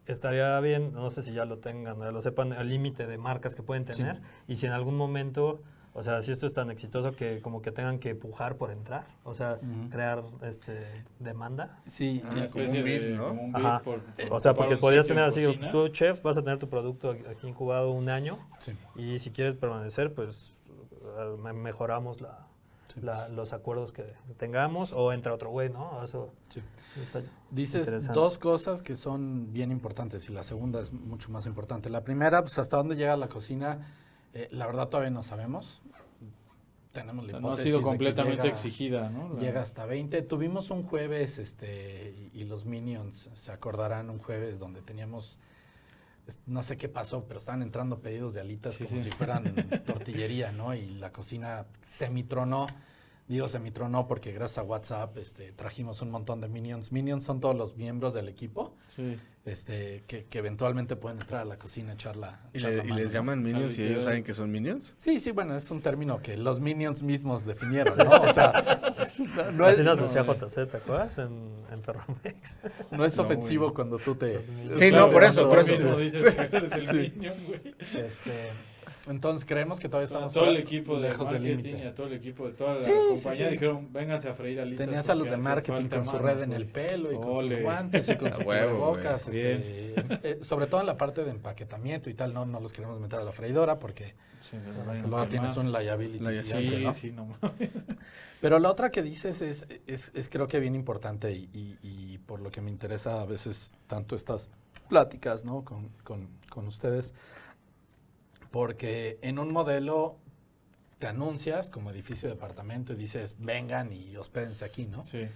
estaría bien, no sé si ya lo tengan, ya lo sepan, el límite de marcas que pueden Sí. tener y si en algún momento, o sea, si esto es tan exitoso que como que tengan que pujar por entrar, o sea, crear este demanda. sí, Una como especie un bid, de- ¿no? como un Ajá. bid por- por O sea, porque podrías tener en así, pues, cocina. tú chef, vas a tener tu producto aquí incubado un año sí. y si quieres permanecer, pues eh, me- mejoramos la, Sí. la- los acuerdos que tengamos o entra otro güey, ¿no? Eso Sí. está Dices dos cosas que son bien importantes y la segunda es mucho más importante. La primera, pues hasta dónde llega la cocina, eh, la verdad todavía no sabemos. Tenemos O la sea, no ha sido completamente llega- exigida, ¿no? La- Llega hasta 20. Tuvimos un jueves, este, y, y los Minions se acordarán, un jueves donde teníamos, no sé qué pasó, pero estaban entrando pedidos de alitas Sí, como sí. si fueran tortillería, ¿no? Y la cocina semitronó. Digo semitronó porque gracias a WhatsApp este, trajimos un montón de Minions. Minions son todos los miembros del equipo Sí. este, que, que eventualmente pueden entrar a la cocina a echar la ¿Y, echar le- la y les ¿no? llaman minions y ellos saben que son minions? Sí, sí, bueno, es un término que los Minions mismos definieron, ¿no? O sea, no, no es, nos no, decía JC, ¿te acuerdas? En, en Ferromex. no es ofensivo güey. cuando tú te... Sí, no, por eso, por Tú eso. mismo dices que eres el niño, güey. Este, entonces creemos que todavía A estamos todo el equipo de marketing y a todo el equipo de toda la Sí, compañía sí. dijeron, vénganse a freír alitas. Tenías a los de marketing con su manos, red en güey". el pelo y con sus guantes y con A sus güey. este, eh, sobre todo en la parte de empaquetamiento y tal, no, no los queremos meter a la freidora porque a luego tienes un liability. Li- gigante, Sí, ¿no? sí, no mames. Pero la otra que dices es, es, es creo que bien importante y, y- y por lo que me interesa a veces tanto estas pláticas ¿no? con, con- con ustedes, porque en un modelo te anuncias como edificio de departamento y dices, vengan y hospédense aquí, ¿no? Sí.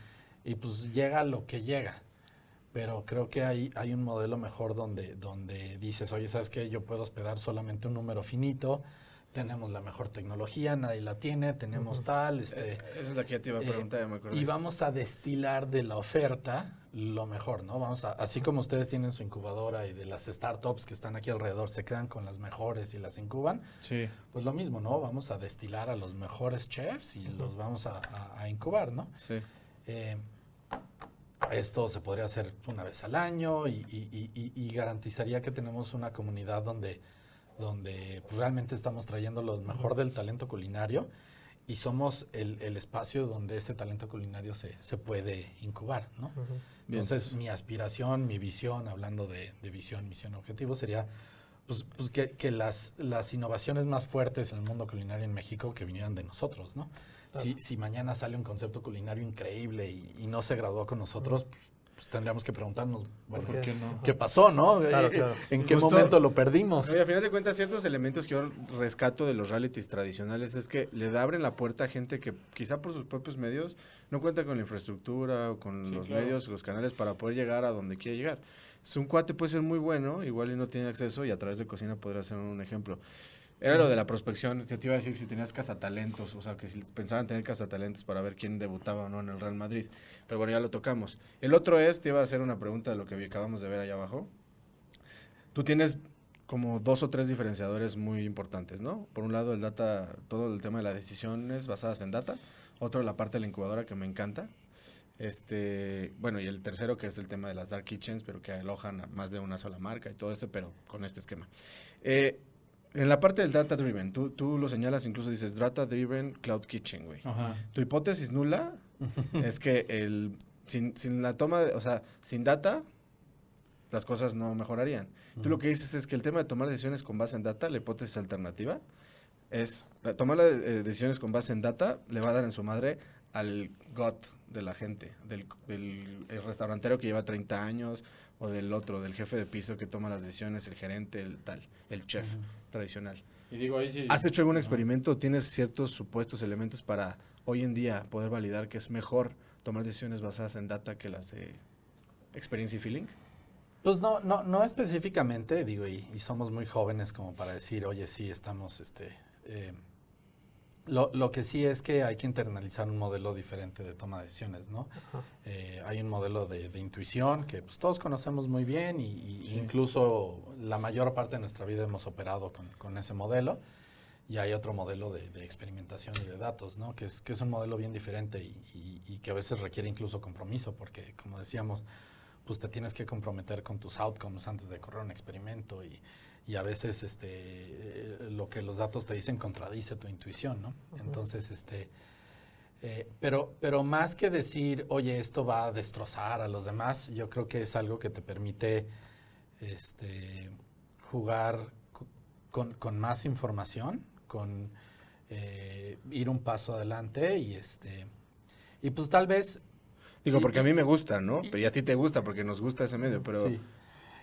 Y pues llega lo que llega. Pero creo que hay, hay un modelo mejor donde, donde dices, oye, ¿sabes qué? Yo puedo hospedar solamente un número finito, tenemos la mejor tecnología, nadie la tiene, tenemos tal, este... Eh, esa es la que te iba a Eh, preguntar, ya me acordé. y vamos a destilar de la oferta lo mejor, ¿no? Vamos a, así como ustedes tienen su incubadora y de las startups que están aquí alrededor se quedan con las mejores y las incuban, Sí. pues lo mismo, ¿no? Vamos a destilar a los mejores chefs y los vamos a, a- a incubar, ¿no? Sí. Eh, esto se podría hacer una vez al año y, y- y- y- y garantizaría que tenemos una comunidad donde, donde pues, realmente estamos trayendo lo mejor del talento culinario y somos el, el espacio donde ese talento culinario se, se puede incubar, ¿no? Entonces, mi aspiración, mi visión, hablando de, de visión, misión, objetivo, sería pues, pues, que, que las, las innovaciones más fuertes en el mundo culinario en México que vinieran de nosotros, ¿no? Si, si mañana sale un concepto culinario increíble y, y no se graduó con nosotros, pues, tendríamos que preguntarnos, bueno, ¿Por ¿Por qué no? ¿qué pasó, no? Claro, Eh, claro. ¿En Sí. qué Justo- momento lo perdimos? Oye, a final de cuentas, ciertos elementos que yo rescato de los realities tradicionales es que le abren la puerta a gente que quizá por sus propios medios no cuenta con la infraestructura o con Sí, los claro. medios, los canales para poder llegar a donde quiere llegar. Es un cuate puede ser muy bueno, igual y no tiene acceso y a través de cocina podría ser un ejemplo. Era lo de la prospección, que te iba a decir que si tenías cazatalentos, o sea, que si pensaban tener cazatalentos para ver quién debutaba o no en el Real Madrid. Pero bueno, ya lo tocamos. El otro es, te iba a hacer una pregunta de lo que acabamos de ver allá abajo. Tú tienes como dos o tres diferenciadores muy importantes, ¿no? Por un lado, el data, todo el tema de las decisiones basadas en data. Otro, la parte de la incubadora que me encanta. Este, bueno, y el tercero que es el tema de las dark kitchens, pero que alojan a más de una sola marca y todo esto, pero con este esquema. Eh, en la parte del data driven, tú, tú lo señalas, incluso dices data driven cloud kitchen, güey. Ajá. Tu hipótesis nula es que el, sin, sin la toma, de, o sea, sin data, las cosas no mejorarían. Tú lo que dices es que el tema de tomar decisiones con base en data, la hipótesis alternativa, es tomar las eh, decisiones con base en data le va a dar en su madre al gut de la gente, del, del el restaurantero que lleva 30 años o del otro, del jefe de piso que toma las decisiones, el gerente, el tal, el chef tradicional. Y digo, ahí sí. ¿Has hecho algún experimento? ¿Tienes ciertos supuestos elementos para hoy en día poder validar que es mejor tomar decisiones basadas en data que las de experiencia y feeling? Pues no, no, no específicamente, digo, y, y somos muy jóvenes como para decir, oye, sí, estamos, este, eh, lo, lo que sí es que hay que internalizar un modelo diferente de toma de decisiones, ¿no? Eh, hay un modelo de, de intuición que pues, todos conocemos muy bien y, y Sí. incluso la mayor parte de nuestra vida hemos operado con, con ese modelo. Y hay otro modelo de, de experimentación y de datos, ¿no? Que es, que es un modelo bien diferente y, y- y que a veces requiere incluso compromiso, porque como decíamos, pues te tienes que comprometer con tus outcomes antes de correr un experimento y, y a veces este, eh, lo que los datos te dicen contradice tu intuición, ¿no? Entonces, este, eh, pero, pero más que decir, oye, esto va a destrozar a los demás, yo creo que es algo que te permite este, jugar con, con más información, con eh, ir un paso adelante y este y pues tal vez Digo, Y- porque a mí me gusta, ¿no? y- Pero y a ti te gusta porque nos gusta ese medio, pero... Sí.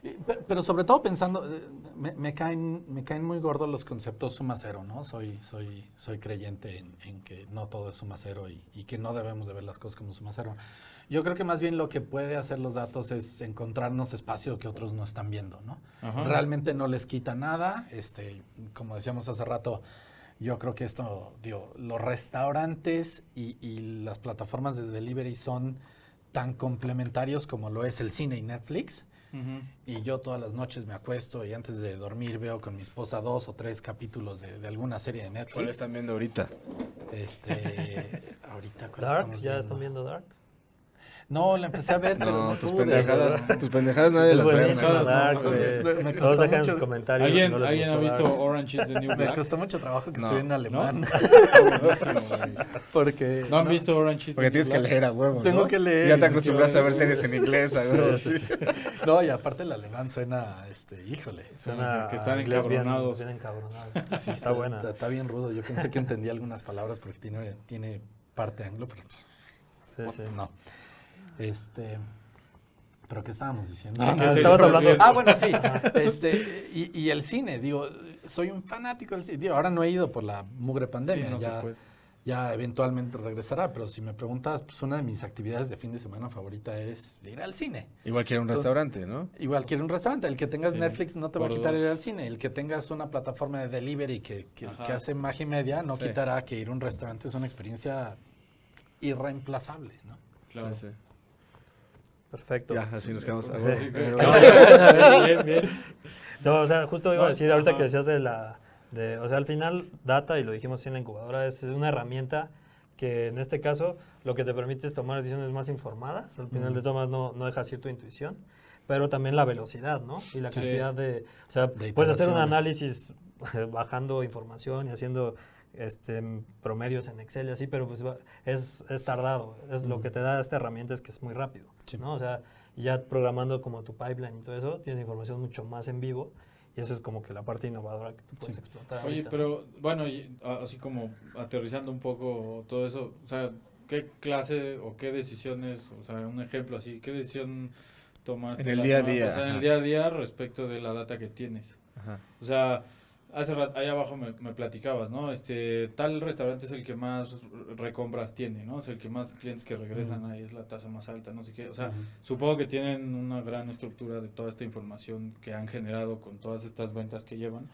Pe- Pero, sobre todo pensando, eh, me, me caen, me caen muy gordos los conceptos suma cero, ¿no? Soy, soy, soy creyente en, en que no todo es suma cero y, y que no debemos de ver las cosas como suma cero. Yo creo que más bien lo que puede hacer los datos es encontrarnos espacio que otros no están viendo, ¿no? Ajá. Realmente no les quita nada, este, como decíamos hace rato, yo creo que esto, digo, los restaurantes y, y las plataformas de delivery son tan complementarios como lo es el cine y Netflix. Y yo todas las noches me acuesto y antes de dormir veo con mi esposa dos o tres capítulos de, de alguna serie de Netflix. ¿Cuál están viendo ahorita? Este, ahorita ¿cuál Dark, estamos ¿ya viendo? están viendo Dark? No, la empecé a ver, pero No, no tus pude. pendejadas, tus pendejadas nadie las ve. me- me costó dejan mucho- sus comentarios. si ¿Alguien, no les ¿alguien ha visto Dark. Orange is the New Me Black? costó mucho trabajo que No. estoy en alemán. Está buenísimo, güey. Porque ¿No han visto Orange is the Porque New tienes que Black? leer a huevo, Tengo ¿no? que leer. Ya te acostumbraste a ver series en inglés, a huevo. Sí, sí. No, y aparte el alemán suena, este, híjole. Suena que están encabronados. bien encabronados. Sí, está buena. Está, bien rudo. Yo pensé que entendía algunas palabras porque tiene, tiene parte anglo, pero Sí, sí. no. Este, ¿pero qué estábamos diciendo? Ah, Ah. Ah, bueno, sí. Este, y, y el cine, digo, soy un fanático del cine. Digo, ahora no he ido por la mugre pandemia. Sí, no se ya, puede. ya eventualmente regresará, pero si me preguntas, pues una de mis actividades de fin de semana favorita es ir al cine. Igual que ir a un Entonces- restaurante, ¿no? Igual quiero un restaurante. El que tengas Sí, Netflix no te va a quitar ir al cine. El que tengas una plataforma de delivery que, que- que hace magia y media no Sí. quitará que ir a un restaurante es una experiencia irreemplazable, ¿no? Claro. Sí, sí. Perfecto. Ya, así nos quedamos. a Sí. bien, bien. No, o sea, justo iba a decir ahorita ajá. que decías de la... De, o sea, al final, data, y lo dijimos en la incubadora, es una herramienta que en este caso lo que te permite es tomar decisiones más informadas. Al final de tomas no, no dejas ir tu intuición, pero también la velocidad, ¿no? Y la Sí. cantidad de... O sea, De puedes hacer un análisis bajando información y haciendo este, promedios en Excel y así, pero pues va- es, es tardado. Es lo que te da esta herramienta es que es muy rápido, Sí. ¿no? O sea, ya programando como tu pipeline y todo eso, tienes información mucho más en vivo y eso es como que la parte innovadora que tú puedes Sí. explotar. Oye, ahorita. pero bueno, y, así como aterrizando un poco todo eso, o sea, ¿qué clase o qué decisiones, o sea, un ejemplo así, qué decisión tomaste En el día a día, pasada, en el día a día respecto de la data que tienes? Ajá. O sea, hace rato, ahí abajo me, me platicabas, ¿no? Este, tal restaurante es el que más recompras tiene, ¿no? Es el que más clientes que regresan, ahí es la tasa más alta, no sé qué. O sea, supongo que tienen una gran estructura de toda esta información que han generado con todas estas ventas que llevan.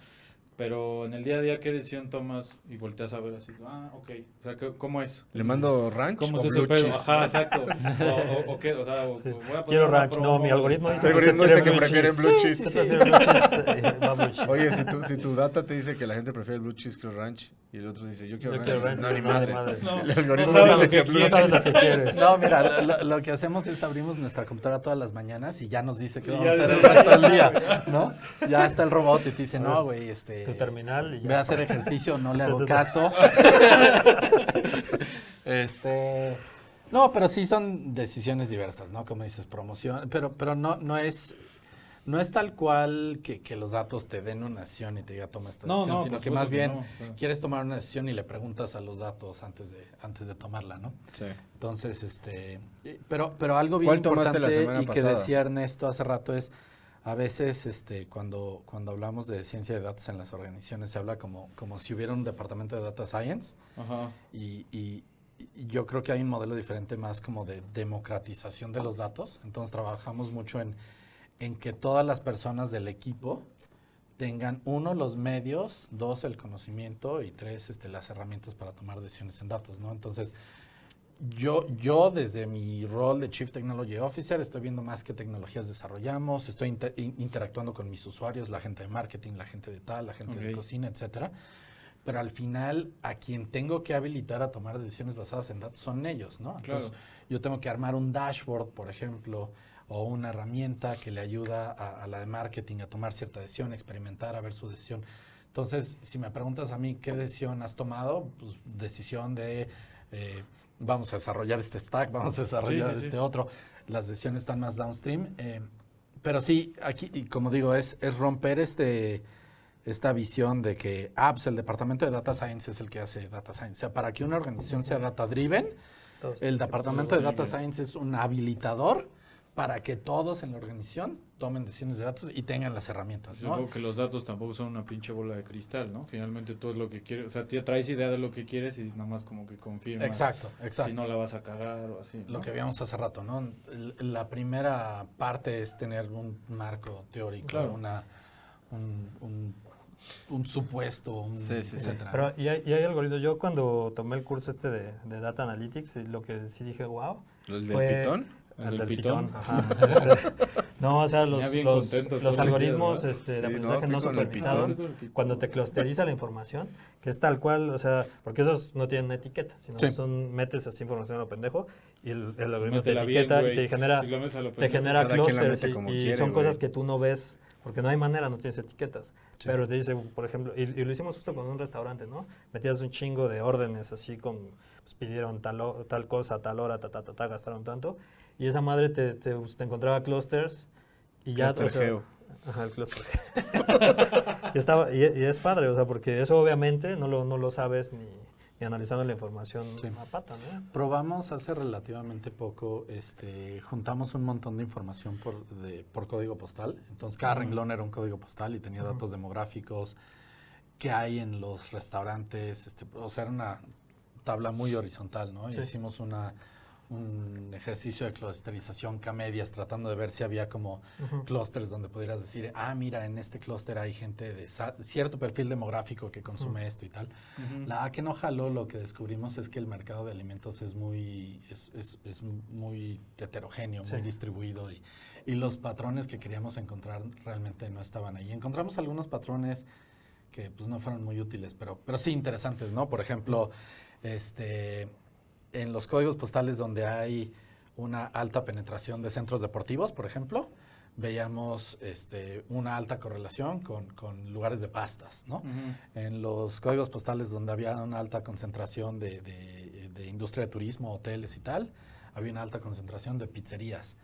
Pero en el día a día, ¿qué decisión tomas y volteas a ver así? Ah, ok. O sea, ¿qué- ¿cómo es? ¿Le mando ranch ¿Cómo o es ese blue pedo? cheese? Ajá, exacto. O, o, o qué, o sea, Sí. voy a poner Quiero ranch, no, mi algoritmo dice El algoritmo dice que prefiere blue cheese. Prefiero blue cheese, eh. Oye, si tu, si tu data te dice que la gente prefiere el blue cheese que el ranch y el otro dice yo quiero Yo ranch, quiero ranch, no, ni madres. madres. No, el algoritmo no dice que que blue cheese. No, mira, lo, lo que hacemos es abrimos nuestra computadora todas las mañanas y ya nos dice que vamos a hacer el resto del día, ¿no? Ya está el robot y te dice, no, güey, este... Tu terminal y ya. Ve a hacer ejercicio, no le hago caso. este... No, pero sí son decisiones diversas, ¿no? Como dices, promoción, pero, pero no, no es... No es tal cual que, que los datos te den una acción y te diga toma esta No, decisión, no, sino que más que bien no, quieres tomar una decisión y le preguntas a los datos antes de, antes de tomarla, ¿no? Sí. Entonces, este, eh, pero, pero algo bien ¿Cuál tomaste la importante y que decía Ernesto hace rato es, a veces, este, cuando, cuando hablamos de ciencia de datos en las organizaciones se habla como, como si hubiera un departamento de data science Ajá. y, y- y yo creo que hay un modelo diferente más como de democratización de los datos. Entonces trabajamos mucho en, en que todas las personas del equipo tengan, uno, los medios, dos, el conocimiento y tres, este, las herramientas para tomar decisiones en datos, ¿no? Entonces, yo, yo desde mi rol de Chief Technology Officer estoy viendo más qué tecnologías desarrollamos, estoy inter- in- interactuando con mis usuarios, la gente de marketing, la gente de tal, la gente de Ok. cocina, etcétera. Pero al final, a quien tengo que habilitar a tomar decisiones basadas en datos son ellos, ¿no? Entonces, Claro. yo tengo que armar un dashboard, por ejemplo, o una herramienta que le ayuda a, a la de marketing a tomar cierta decisión, experimentar, a ver su decisión. Entonces, si me preguntas a mí qué decisión has tomado, pues decisión de eh, vamos a desarrollar este stack, vamos a desarrollar sí, sí. este otro. Las decisiones están más downstream. eh, pero sí, aquí, y como digo, es, es romper este esta visión de que, ah, pues el departamento de Data Science es el que hace Data Science. O sea, para que una organización sea data driven, el departamento de Data. Science es un habilitador para que todos en la organización tomen decisiones de datos y tengan las herramientas, ¿no? Supongo que los datos tampoco son una pinche bola de cristal, ¿no? Finalmente tú es lo que quieres, o sea, tú traes idea de lo que quieres y nada más como que confirmas Exacto, exacto. si no la vas a cagar o así. Lo que habíamos hace rato, ¿no? La primera parte es tener un marco teórico, Claro. una, un, un- un supuesto, un, Sí, sí, sí. etcétera. Pero y hay, y hay algoritmos. Yo cuando tomé el curso este de, de Data Analytics, eh, lo que sí dije, wow. ¿El del fue- pitón? ¿El El del pitón? pitón. ajá. No, o sea, los, los, los algoritmos días, este, Sí, de no, aprendizaje no, el supervisados, cuando te clusteriza la información, que es tal cual, o sea, porque esos no tienen etiqueta, sino Sí. son, metes así información a lo pendejo y el, el algoritmo te Métela bien, etiqueta y te genera, Si te genera clusters y, y quiere, son cosas güey. que tú no ves, porque no hay manera, no tienes etiquetas. Sí. Pero te dice, por ejemplo, y, y lo hicimos justo con un restaurante, ¿no? Metías un chingo de órdenes así con, pues pidieron tal, o- tal cosa, tal hora, ta, ta, ta, ta, gastaron tanto. Y esa madre te, te, te encontraba clusters y ya... Cluster o sea, geo. Ajá, el cluster y, estaba, y, y es padre, o sea, porque eso obviamente no lo, no lo sabes ni, ni analizando la información Sí. a pata, ¿no? Probamos hace relativamente poco, este, juntamos un montón de información por, de, por código postal. Entonces, cada renglón era un código postal y tenía datos demográficos que hay en los restaurantes. Este, o sea, era una tabla muy horizontal, ¿no? Y hicimos una, un ejercicio de clusterización K-medias, tratando de ver si había como Ujú. clústeres donde pudieras decir, ah, mira, en este clúster hay gente de cierto perfil demográfico que consume esto y tal. Ujú. La A que no jaló, lo que descubrimos es que el mercado de alimentos es muy, es, es- es muy heterogéneo, muy Sí. distribuido y, y los patrones que queríamos encontrar realmente no estaban ahí. Encontramos algunos patrones que pues no fueron muy útiles, pero, pero sí interesantes, ¿no? Por ejemplo, este, en los códigos postales donde hay una alta penetración de centros deportivos, por ejemplo, veíamos este, una alta correlación con, con lugares de pastas. En los códigos postales donde había una alta concentración de, de- de industria de turismo, hoteles y tal, había una alta concentración de pizzerías.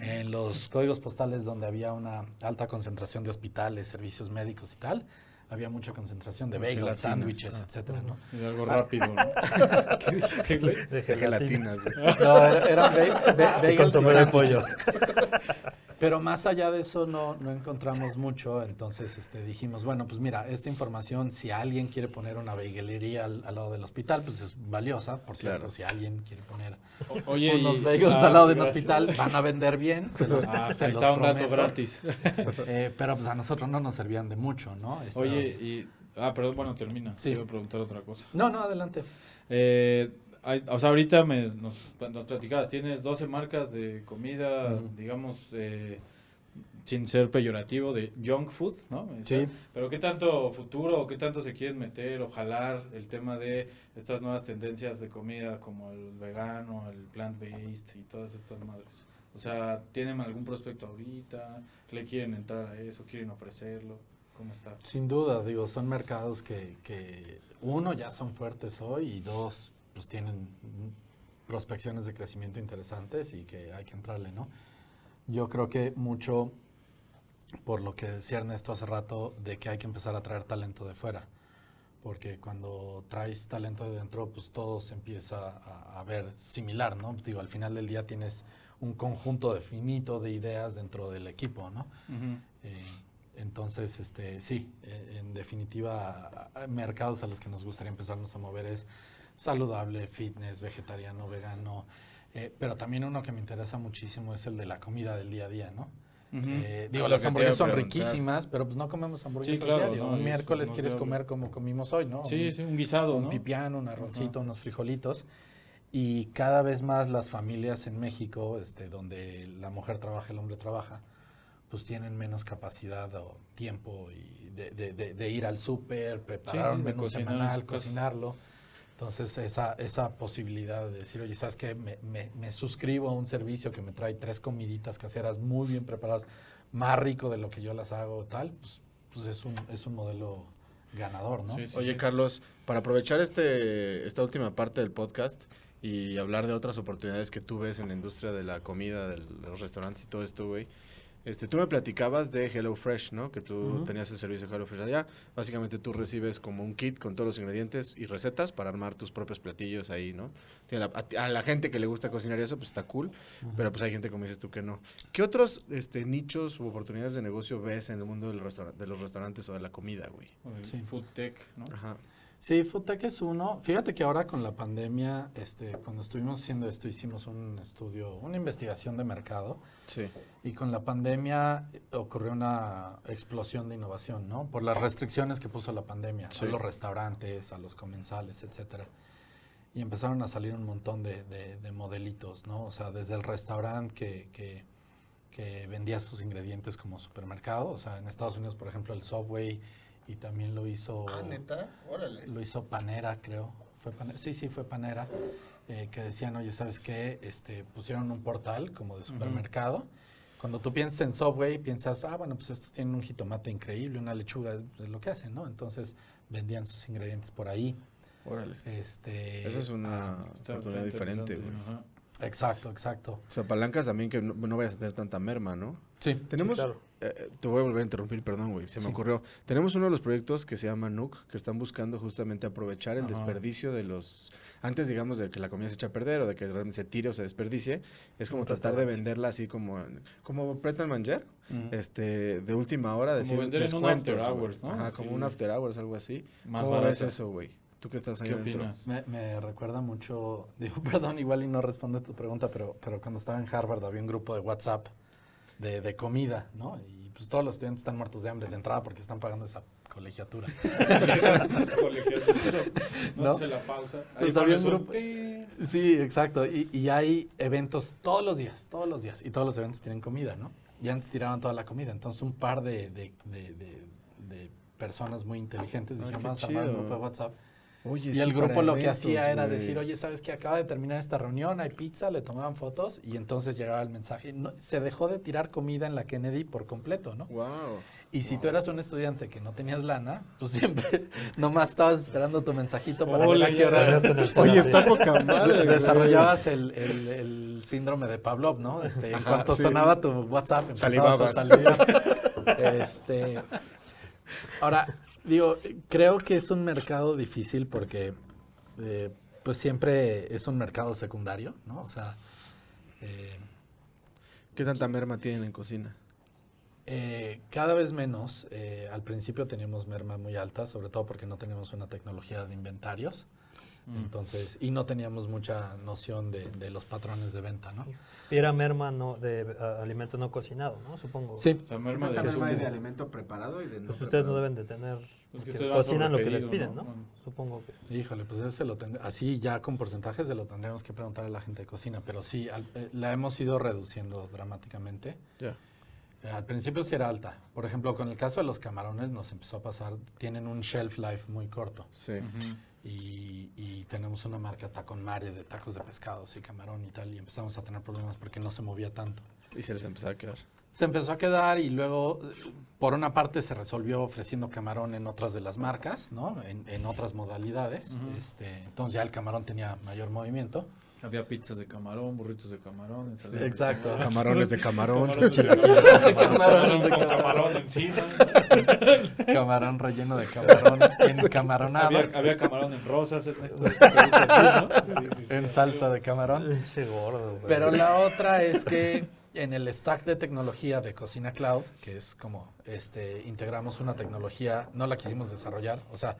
En los códigos postales donde había una alta concentración de hospitales, servicios médicos y tal, había mucha concentración de bagels, Gelatinas, sándwiches, ah. etcétera, ¿no? Y algo rápido, ¿no? ¿Qué dijiste, güey? De De gelatinas, güey. No, era- eran ba- bagels y consomé de pollo. sándwiches. Pero más allá de eso no, no encontramos mucho, entonces este, dijimos, bueno, pues mira, esta información, si alguien quiere poner una bagelería al, al lado del hospital, pues es valiosa, por cierto, Claro. si alguien quiere poner O- Oye, unos bagels ah, al lado de un gracias. hospital, van a vender bien, se los, Ah, se ahí los está un dato gratis. Eh, pero pues a nosotros no nos servían de mucho, ¿no? Esta- Oye, y... Ah, perdón, bueno, termina. Sí. Te iba a preguntar otra cosa. No, no, adelante. Eh, hay- o sea, ahorita me, nos, nos platicabas, tienes 12 marcas de comida, digamos, eh, sin ser peyorativo, de junk food, ¿no? Sí. Pero ¿qué tanto futuro o qué tanto se quieren meter o jalar el tema de estas nuevas tendencias de comida como el vegano, el plant-based y todas estas madres? O sea, ¿tienen algún prospecto ahorita? ¿Le quieren entrar a eso? ¿Quieren ofrecerlo? ¿Cómo está? Sin duda, digo, son mercados que, que uno, ya son fuertes hoy y dos, pues tienen prospecciones de crecimiento interesantes y que hay que entrarle, ¿no? Yo creo que mucho por lo que decía Ernesto hace rato, de que hay que empezar a traer talento de fuera. Porque cuando traes talento de dentro, pues todo se empieza a, a ver similar, ¿no? Digo, al final del día tienes un conjunto definito de ideas dentro del equipo, ¿no? Eh, entonces, este, sí, eh, en definitiva, mercados a los que nos gustaría empezarnos a mover es saludable, fitness, vegetariano, vegano, eh, pero también uno que me interesa muchísimo es el de la comida del día a día, ¿no? Eh, digo, lo las hamburguesas son riquísimas, pero pues no comemos hamburguesas Sí, claro, diario. no, Un miércoles no quieres comer como comimos hoy, ¿no? Sí, sí, un guisado, un ¿no? pipián, un arrocito, Ajá. unos frijolitos. Y cada vez más las familias en México, este, donde la mujer trabaja, el hombre trabaja, pues tienen menos capacidad o tiempo y de, de- de- de ir al súper, preparar sí, un menú semanal, cocinarlo. Entonces, esa, esa posibilidad de decir, oye, ¿sabes qué? Me, me- me suscribo a un servicio que me trae tres comiditas caseras muy bien preparadas, más rico de lo que yo las hago, tal, pues, pues es, un, es un modelo ganador, ¿no? Sí, sí, Oye, sí. Carlos, para aprovechar este, esta última parte del podcast y hablar de otras oportunidades que tú ves en la industria de la comida, de los restaurantes y todo esto, güey. Este, tú me platicabas de HelloFresh, ¿no? Que tú tenías el servicio de HelloFresh allá. Básicamente tú recibes como un kit con todos los ingredientes y recetas para armar tus propios platillos ahí, ¿no? A la, a- la gente que le gusta cocinar y eso, pues está cool. Pero pues hay gente, como dices tú, que no. ¿Qué otros este, nichos u oportunidades de negocio ves en el mundo del de los restaurantes o de la comida, güey? Sí. Food tech, ¿no? Ajá. Sí, Foodtech es uno. Fíjate que ahora con la pandemia, este, cuando estuvimos haciendo esto, hicimos un estudio, una investigación de mercado. Sí. Y con la pandemia eh, ocurrió una explosión de innovación, ¿no? Por las restricciones que puso la pandemia Sí. a los restaurantes, a los comensales, etcétera. Y empezaron a salir un montón de, de- de modelitos, ¿no? O sea, desde el restaurante que, que, que vendía sus ingredientes como supermercado. O sea, en Estados Unidos, por ejemplo, el Subway y también lo hizo... Ah, neta, órale. Lo hizo Panera, creo. Fue Panera. Sí, sí, fue Panera. eh, que decían, oye, ¿sabes qué? Este, pusieron un portal como de supermercado. Cuando tú piensas en Subway, piensas, ah, bueno, pues estos tienen un jitomate increíble, una lechuga, es lo que hacen, ¿no? Entonces vendían sus ingredientes por ahí. Órale. Este, Esa es una ah, oportunidad diferente, güey. Exacto, exacto. O sea, palancas también que no, no vayas a tener tanta merma, ¿no? Sí. Tenemos, claro. eh, te voy a volver a interrumpir, perdón, güey, se me ocurrió. Tenemos uno de los proyectos que se llama NUC, que están buscando justamente aprovechar el Ajá. desperdicio de los, antes digamos de que la comida se echa a perder o de que realmente se tire o se desperdicie, es como tratar de venderla así como, como Pret and Manger, este, de última hora, Como decir vender en un after hours, ¿no? Ajá, como un after hours, algo así. Más ¿Cómo ves barata. eso, güey? ¿Tú qué estás ahí ¿Qué adentro? opinas? Me, me recuerda mucho, digo, perdón, igual y no responde tu pregunta, pero, pero cuando estaba en Harvard había un grupo de WhatsApp de, de comida, ¿no? Y pues todos los estudiantes están muertos de hambre de entrada porque están pagando esa colegiatura. Colegiatura, no, ¿No? se la pausa. Pues había un grupo-. Sí, exacto. Y, y hay eventos todos los días, todos los días. Y todos los eventos tienen comida, ¿no? Y antes tiraban toda la comida. Entonces un par de, de, de- de- de personas muy inteligentes dijeron, vamos a armar un grupo de WhatsApp Oye, Y sí, el grupo lo que hacía era güey. decir, oye, ¿sabes qué? Acaba de terminar esta reunión, hay pizza, le tomaban fotos y entonces llegaba el mensaje. No, se dejó de tirar comida en la Kennedy por completo, ¿no? Wow. Y si tú eras un estudiante que no tenías lana, pues siempre nomás estabas esperando tu mensajito para ver a qué hora Oye, está poca madre. desarrollabas el, el- el síndrome de Pavlov, ¿no? Este, en Ajá, cuanto sí. sonaba tu WhatsApp, empezabas Salivabas. a salivar. Este, ahora, digo, creo que es un mercado difícil porque eh, pues siempre es un mercado secundario, ¿no? O sea, eh, ¿Qué tanta merma tienen en cocina? Eh, cada vez menos. eh, al principio teníamos merma muy alta, sobre todo porque no teníamos una tecnología de inventarios. Entonces, y no teníamos mucha noción de, de los patrones de venta, ¿no? Y era merma no, de a- alimento no cocinado, ¿no? Supongo. O sea, merma de ¿Tanta merma de alimento preparado y de no Pues ustedes no deben de tener. Pues que cocinan lo que les piden, ¿no? ¿no? Bueno. Supongo que. Híjole, pues eso se lo tend- así ya con porcentajes se lo tendríamos que preguntar a la gente de cocina, pero sí, al- eh, la hemos ido reduciendo dramáticamente. Ya. Eh, al principio sí era alta. Por ejemplo, con el caso de los camarones nos empezó a pasar, tienen un shelf life muy corto. Sí. Y, y tenemos una marca Tacon Mare de tacos de pescados y camarón y tal, y empezamos a tener problemas porque no se movía tanto. Y se les empezó a quedar. Se empezó a quedar y luego, eh, por una parte, se resolvió ofreciendo camarón en otras de las marcas, ¿no? En, en otras modalidades. este, entonces ya el camarón tenía mayor movimiento. Había pizzas de camarón, burritos de camarón, ensaladas de Exacto. camarón. Camarones de camarón. Camarones de camarón, Camarones de camarón. camarón encima. Camarón relleno de camarón encamaronado, Había, había camarón en rosas, esto, esto ti, ¿no? Sí, sí, sí. en salsa de camarón. Gordo, güey. Pero la otra es que en el stack de tecnología de Cocina Cloud, que es como este integramos una tecnología, no la quisimos desarrollar, o sea,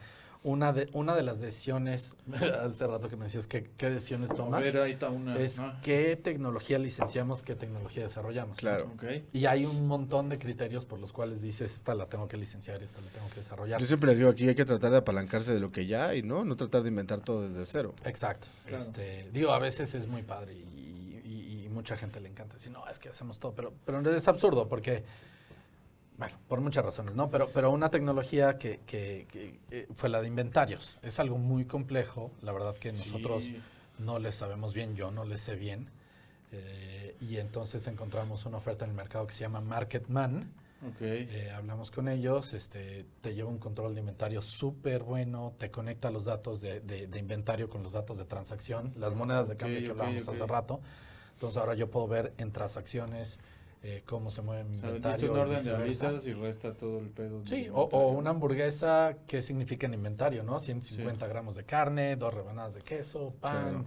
una de una de las decisiones hace rato que me decías que qué decisiones A tomas ver, ahí está una. es ¿no? qué tecnología licenciamos, qué tecnología desarrollamos. Claro. Ok. Y hay un montón de criterios por los cuales dices, esta la tengo que licenciar, esta la tengo que desarrollar. Yo siempre les digo aquí hay que tratar de apalancarse de lo que ya hay, ¿no? No tratar de inventar todo desde cero. Exacto. Claro. Este, digo, a veces es muy padre y, y- y mucha gente le encanta decir, no, es que hacemos todo, pero, pero es absurdo porque, bueno, por muchas razones, ¿no? Pero, pero una tecnología que, que- que, eh, fue la de inventarios. Es algo muy complejo, la verdad que nosotros Sí. no le sabemos bien, yo no le sé bien. eh, y entonces encontramos una oferta en el mercado que se llama Marketman. Ok. Eh, hablamos con ellos, este, te lleva un control de inventario súper bueno, te conecta los datos de, de- de inventario con los datos de transacción, las monedas de cambio que ok, hablábamos ok. hace rato. Entonces ahora yo puedo ver en transacciones eh, cómo se mueve mi O sea, inventario. un orden de alitas y resta todo el pedo. Sí, o, una hamburguesa, ¿qué significa en inventario? ¿no? 150 gramos de carne, dos rebanadas de queso, pan.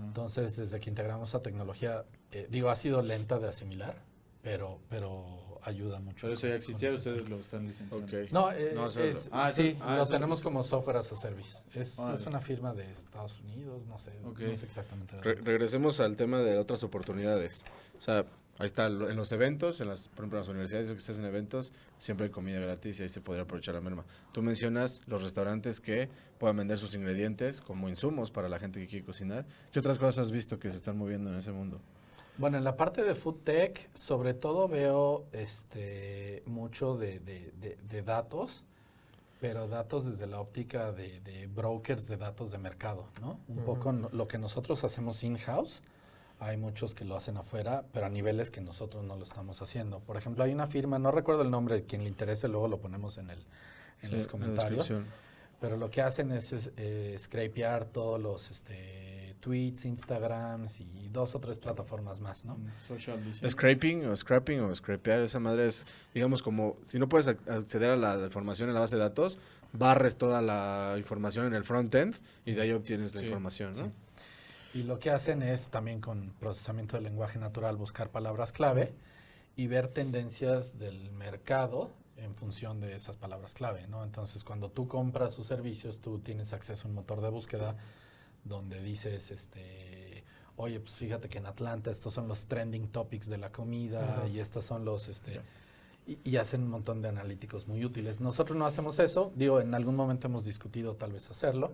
Entonces, desde que integramos esa tecnología, eh, digo, ha sido lenta de asimilar, pero, pero ayuda mucho. Pero eso ya existía, ustedes lo están licenciando. Ok. No, eh, No, eso es- ah, sí, ah, lo tenemos como software as a service. Es, una firma de Estados Unidos, no sé, Ok. no sé exactamente. de Re- regresemos al tema de otras oportunidades. O sea, ahí está, en los eventos, en las, por ejemplo, en las universidades o que estés en eventos, siempre hay comida gratis y ahí se podría aprovechar la merma. Tú mencionas los restaurantes que puedan vender sus ingredientes como insumos para la gente que quiere cocinar. ¿Qué otras cosas has visto que se están moviendo en ese mundo? Bueno, en la parte de food tech, sobre todo veo este mucho de, de- de- de datos, pero datos desde la óptica de, de brokers de datos de mercado, ¿no? Un poco lo que nosotros hacemos in-house, hay muchos que lo hacen afuera, pero a niveles que nosotros no lo estamos haciendo. Por ejemplo, hay una firma, no recuerdo el nombre, quien le interese luego lo ponemos en, el, en Sí, los la comentarios. descripción. Pero lo que hacen es, es, eh, scrapear todos los este, tweets, Instagrams y dos o tres plataformas más, ¿no? Mm, Social listening. Scraping o scrapping o scrapear, esa madre es, digamos, como si no puedes ac- acceder a la, la información en la base de datos, barres toda la información en el frontend y de ahí obtienes la Sí, información, ¿no? sí. Y lo que hacen es también con procesamiento del lenguaje natural buscar palabras clave y ver tendencias del mercado en función de esas palabras clave, ¿no? Entonces, cuando tú compras sus servicios, tú tienes acceso a un motor de búsqueda donde dices, este, oye, pues fíjate que en Atlanta estos son los trending topics de la comida y estos son los, este, y, y hacen un montón de analíticos muy útiles. Nosotros no hacemos eso, digo, en algún momento hemos discutido tal vez hacerlo.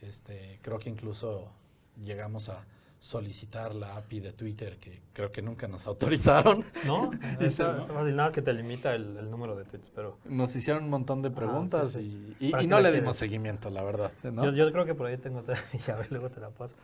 Este, creo que incluso llegamos a solicitar la API de Twitter, que creo que nunca nos autorizaron. ¿No? Está, ¿no? está fácil, nada más que te limita el, el número de tweets, pero Nos hicieron un montón de preguntas Ah, sí, y, no le dimos seguimiento, la verdad. ¿no? yo, yo creo que por ahí tengo llave, luego te la paso.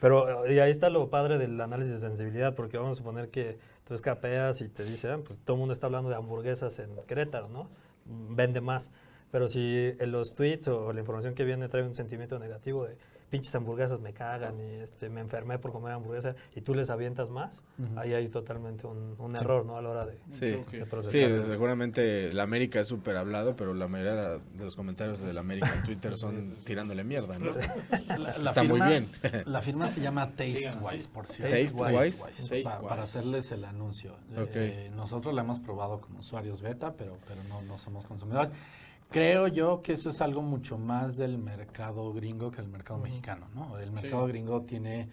Pero y ahí está lo padre del análisis de sensibilidad, porque vamos a suponer que tú escapeas y te dice, ah, pues todo el mundo está hablando de hamburguesas en Querétaro, ¿no? Vende más. Pero si en los tweets o la información que viene trae un sentimiento negativo de pinches hamburguesas me cagan y este, me enfermé por comer hamburguesa y tú les avientas más, Ujú. ahí hay totalmente un, un error, ¿no? A la hora de, Sí, de sí, procesar. seguramente la América es súper hablado, pero la mayoría de los comentarios de la América en Twitter son tirándole mierda, ¿no? La, la Está muy firma- bien. La firma se llama TasteWise, así. por cierto. Tastewise. pa- Tastewise. para hacerles el anuncio. Ok. Eh, nosotros la hemos probado como usuarios beta, pero, pero no, no somos consumidores. Creo yo que eso es algo mucho más del mercado gringo que del mercado mexicano, ¿no? El mercado Sí. gringo tiene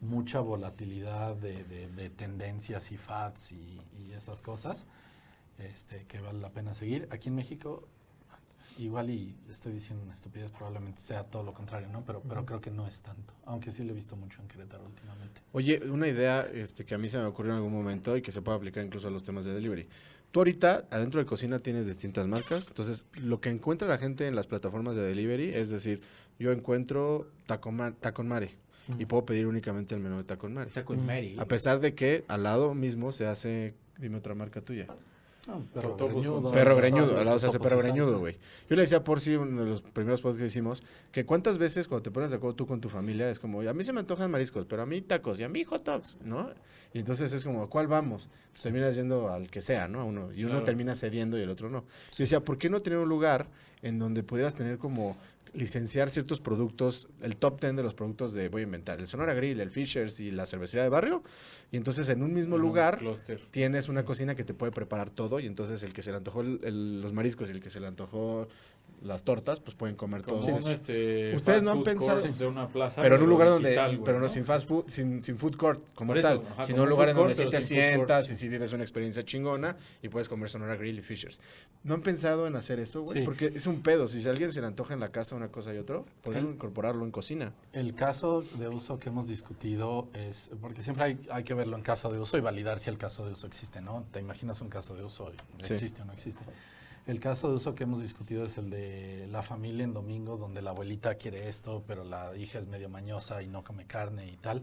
mucha volatilidad de, de- de tendencias y FATs y, y esas cosas este, que vale la pena seguir. Aquí en México, igual y estoy diciendo una estupidez, probablemente sea todo lo contrario, ¿no? Pero, pero creo que no es tanto, aunque sí lo he visto mucho en Querétaro últimamente. Oye, una idea este, que a mí se me ocurrió en algún momento y que se puede aplicar incluso a los temas de delivery. Tú ahorita, adentro de cocina, tienes distintas marcas. Entonces, lo que encuentra la gente en las plataformas de delivery es decir, yo encuentro Taco, Ma- Taco Mare y puedo pedir únicamente el menú de Taco Mare. Está con Mary. A pesar de que al lado mismo se hace, dime otra marca tuya. No, perro greñudo. Perro greñudo, al lado se hace totopos perro greñudo, güey. Yo le decía a por sí, uno de los primeros podcasts que hicimos, que cuántas veces cuando te pones de acuerdo tú con tu familia, es como, a mí se me antojan mariscos, pero a mí tacos, y a mí hot dogs, ¿no? Y entonces es como, ¿cuál vamos? Pues terminas yendo al que sea, ¿no? A Uno, y uno Claro. termina cediendo y el otro no. Yo decía, ¿por qué no tener un lugar en donde pudieras tener como licenciar ciertos productos, el top 10 de los productos de, voy a inventar, el Sonora Grill, el Fishers y la cervecería de barrio, y entonces en un mismo En lugar tienes una cocina que te puede preparar todo y entonces el que se le antojó el- el- los mariscos y el que se le antojó las tortas, pues pueden comer Como todo. un, este, Ustedes no han pensado- de una plaza. pero en un lugar donde, digital, pero no, sin fast food, sin, sin food court como eso, tal, ajá, sino un lugar en donde sí te sientas y sí vives una experiencia chingona y puedes comer Sonora Grill y Fishers. ¿No han pensado en hacer eso, güey? Sí. Porque es un pedo. Si a alguien se le antoja en la casa una cosa y otro, podrían El- incorporarlo en cocina. El caso de uso que hemos discutido es, porque siempre hay, hay que verlo en caso de uso y validar si el caso de uso existe, ¿no? Te imaginas un caso de uso, Sí. existe o no existe. El caso de uso que hemos discutido es el de la familia en domingo, donde la abuelita quiere esto, pero la hija es medio mañosa y no come carne y tal.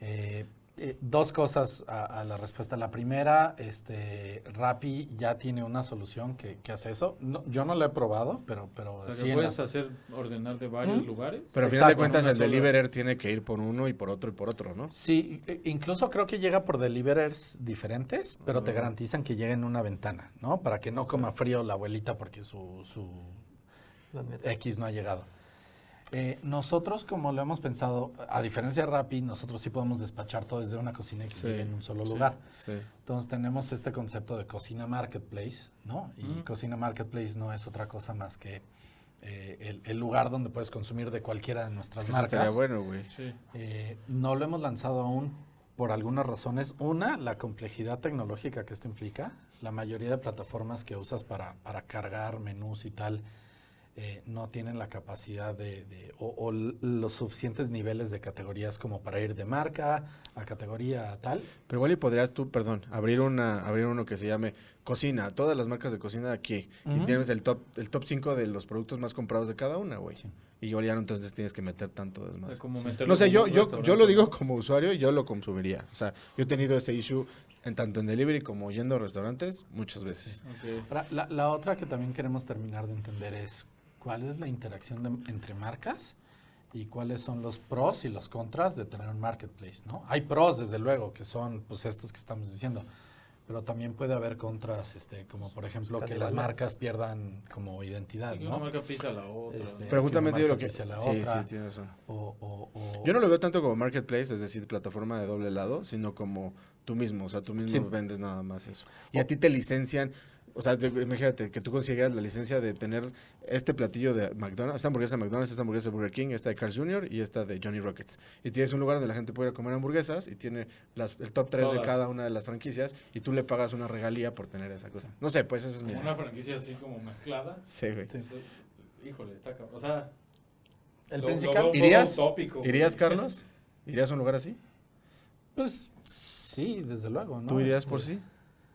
Eh, eh, dos cosas a, a la respuesta. La primera, este, Rappi ya tiene una solución que, que hace eso. No, yo no lo he probado, pero, pero O sea, sí que en puedes hacer, ordenar de varios ¿Mm? lugares. Pero al final de cuentas el sola. deliverer tiene que ir por uno y por otro y por otro, ¿no? Sí, e- incluso creo que llega por deliverers diferentes, pero te Ah. garantizan que llegue en una ventana, ¿no? Para que no coma frío la abuelita porque su, su. X no ha llegado. Eh, nosotros, como lo hemos pensado, a diferencia de Rappi, nosotros sí podemos despachar todo desde una cocina y que Sí, llegue en un solo sí. lugar. Sí. Entonces tenemos este concepto de cocina marketplace, ¿no? Y cocina marketplace no es otra cosa más que eh, el, el lugar donde puedes consumir de cualquiera de nuestras Es que eso marcas. estaría bueno, güey. Sí. Eh, no lo hemos lanzado aún por algunas razones. Una, la complejidad tecnológica que esto implica. La mayoría de plataformas que usas para, para cargar menús y tal eh, no tienen la capacidad de, de- o, los suficientes niveles de categorías como para ir de marca a categoría a tal. Pero igual y podrías tú, perdón, abrir una, abrir uno que se llame cocina, todas las marcas de cocina aquí. Y tienes el top, el top 5 de los productos más comprados de cada una, güey. Sí. Y igual ya no entonces tienes que meter tanto O sea, desmadre. No sé, yo, yo, yo lo digo como usuario y yo lo consumiría. O sea, yo he tenido ese issue en tanto en delivery como yendo a restaurantes muchas veces. Ahora, La, la otra que también queremos terminar de entender es cuál es la interacción de- entre marcas y cuáles son los pros y los contras de tener un marketplace, ¿no? Hay pros, desde luego, que son pues estos que estamos diciendo, pero también puede haber contras, este, como por ejemplo que las marcas pierdan como identidad, Sí, que una ¿no? marca pisa a la otra. Este, Pero justamente yo lo que... la Sí, otra. sí, tienes razón. O, o- o- Yo no lo veo tanto como marketplace, es decir, plataforma de doble lado, sino como tú mismo, o sea, tú mismo Sí. vendes nada más eso. Y a ti te licencian, o sea, te- imagínate que tú consiguieras la licencia de tener este platillo de McDonald's, esta hamburguesa de McDonald's, esta hamburguesa de Burger King, esta de Carl's Jr. y esta de Johnny Rockets. Y tienes un lugar donde la gente puede ir a comer hamburguesas y tiene las- el top 3 de cada una de las franquicias y tú le pagas una regalía por tener esa cosa. No sé, pues esa es mi... Una franquicia así como mezclada. Sí, güey. Híjole, está cabrón. O sea, el lo- lo principal... poco ¿Irías? utópico. ¿Irías, Carlos? ¿Irías a un lugar así? Pues sí, desde luego, ¿no? ¿Tú irías por sí?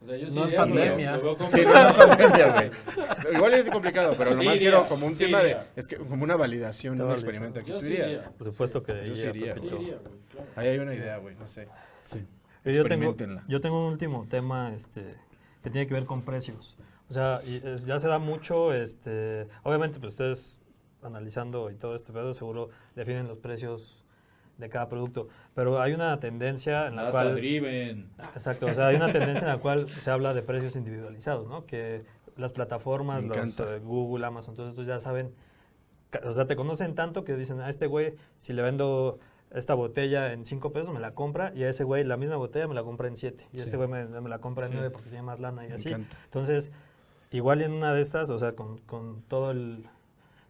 O sea, yo sí No en iría, pero pandemia. lo veo como- Sí, no. Igual es complicado, pero Sí nomás iría, quiero como un sí tema de. Es que como una validación, un experimento aquí. Yo ¿Tú sí irías? iría. Por supuesto que Yo sí iría, iría, Sí Pepito. iría, güey, claro. Ahí hay una idea, güey, no sé. Sí. Y Yo tengo, yo tengo un último tema este, que tiene que ver con precios. O sea, y es- ya se da mucho, este, obviamente pues ustedes analizando y todo este pedo seguro definen los precios de cada producto, pero hay una tendencia en la Data cual... driven. Exacto, o sea, hay una tendencia en la cual se habla de precios individualizados, ¿no? Que las plataformas, los eh, Google, Amazon, todos estos ya saben, o sea, te conocen tanto que dicen, a este güey, si le vendo esta botella en 5 pesos, me la compra, y a ese güey la misma botella me la compra en 7, y Sí. este güey me, me la compra en Sí. 9 porque tiene más lana y Me así. encanta. Entonces, igual en una de estas, o sea, con, con todo el,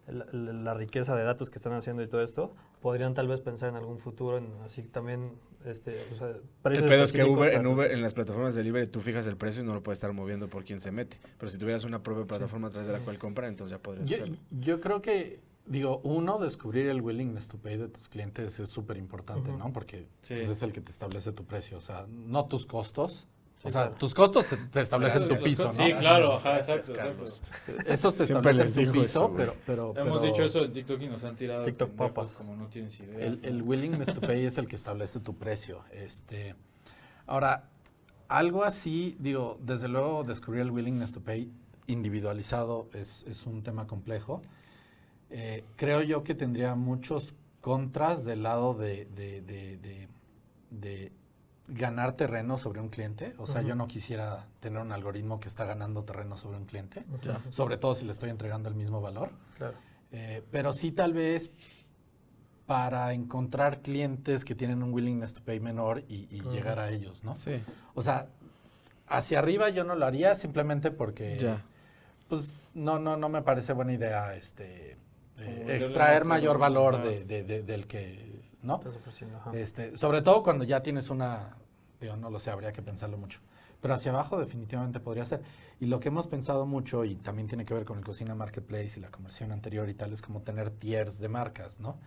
la riqueza de datos que están haciendo y todo esto, podrían tal vez pensar en algún futuro en así también, este, o sea, El precios pedo es que Uber, en Uber, en las plataformas de delivery, tú fijas el precio y no lo puedes estar moviendo por quién se mete. Pero si tuvieras una propia plataforma a través de la cual comprar, entonces ya podrías Yo, hacerlo. yo creo que, digo, uno, descubrir el willingness to pay de tus clientes es súper importante. ¿no? Porque Sí. pues, es el que te establece tu precio, o sea, no tus costos. O sea, claro. tus costos te, te establecen Claro, tu piso, ¿no? Sí, claro, ajá, exacto, exacto. Esos te Siempre les establecen tu piso, eso, pero, pero, Hemos dicho eso en TikTok y nos han tirado TikTok papas. como no tienes idea. El, el willingness to pay es el que establece tu precio. Este, ahora, algo así, digo, desde luego descubrir el willingness to pay individualizado es, es un tema complejo. Eh, creo yo que tendría muchos contras del lado de, de- de- de- de ganar terreno sobre un cliente. O sea, yo no quisiera tener un algoritmo que está ganando terreno sobre un cliente, sobre todo si le estoy entregando el mismo valor. Claro. Eh, pero sí tal vez para encontrar clientes que tienen un willingness to pay menor y, llegar a ellos, ¿no? Sí, O sea, hacia arriba yo no lo haría simplemente porque, ya. pues, no, no, no me parece buena idea, este, eh, extraer mayor valor de, de- de- del que, ¿no? Este, sobre todo cuando ya tienes una, digo, no lo sé, habría que pensarlo mucho. Pero hacia abajo definitivamente podría ser. Y lo que hemos pensado mucho, y también tiene que ver con el Cocina Marketplace y la conversión anterior y tal, es como tener tiers de marcas, ¿no?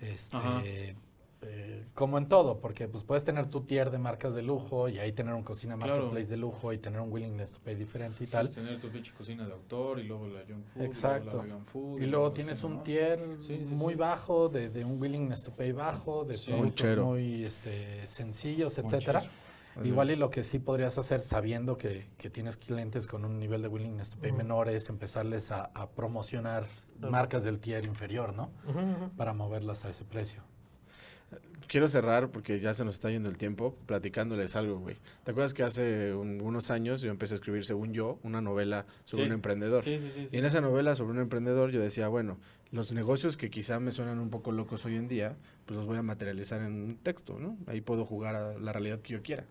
Este. Eh, como en todo, porque pues puedes tener tu tier de marcas de lujo y ahí tener un Cocina Claro. Marketplace de lujo y tener un willingness to pay diferente y tal. Puedes tener tu pinche cocina de autor y luego la junk food, Exacto. luego la vegan food. Y luego tienes un tier Sí, sí, muy sí. bajo, de, de un willingness to pay bajo, de Sí. productos muy este, sencillos, etcétera. Igual y lo que sí podrías hacer sabiendo que, que tienes clientes con un nivel de willingness to pay menor es empezarles a, a promocionar marcas del tier inferior, ¿no? Para moverlas a ese precio. Quiero cerrar porque ya se nos está yendo el tiempo platicándoles algo, güey. ¿Te acuerdas que hace un- unos años yo empecé a escribir, según yo, una novela sobre Sí. un emprendedor? Sí, sí, sí. sí. Y en esa novela sobre un emprendedor yo decía, bueno, los negocios que quizá me suenan un poco locos hoy en día, pues los voy a materializar en un texto, ¿no? Ahí puedo jugar a la realidad que yo quiera.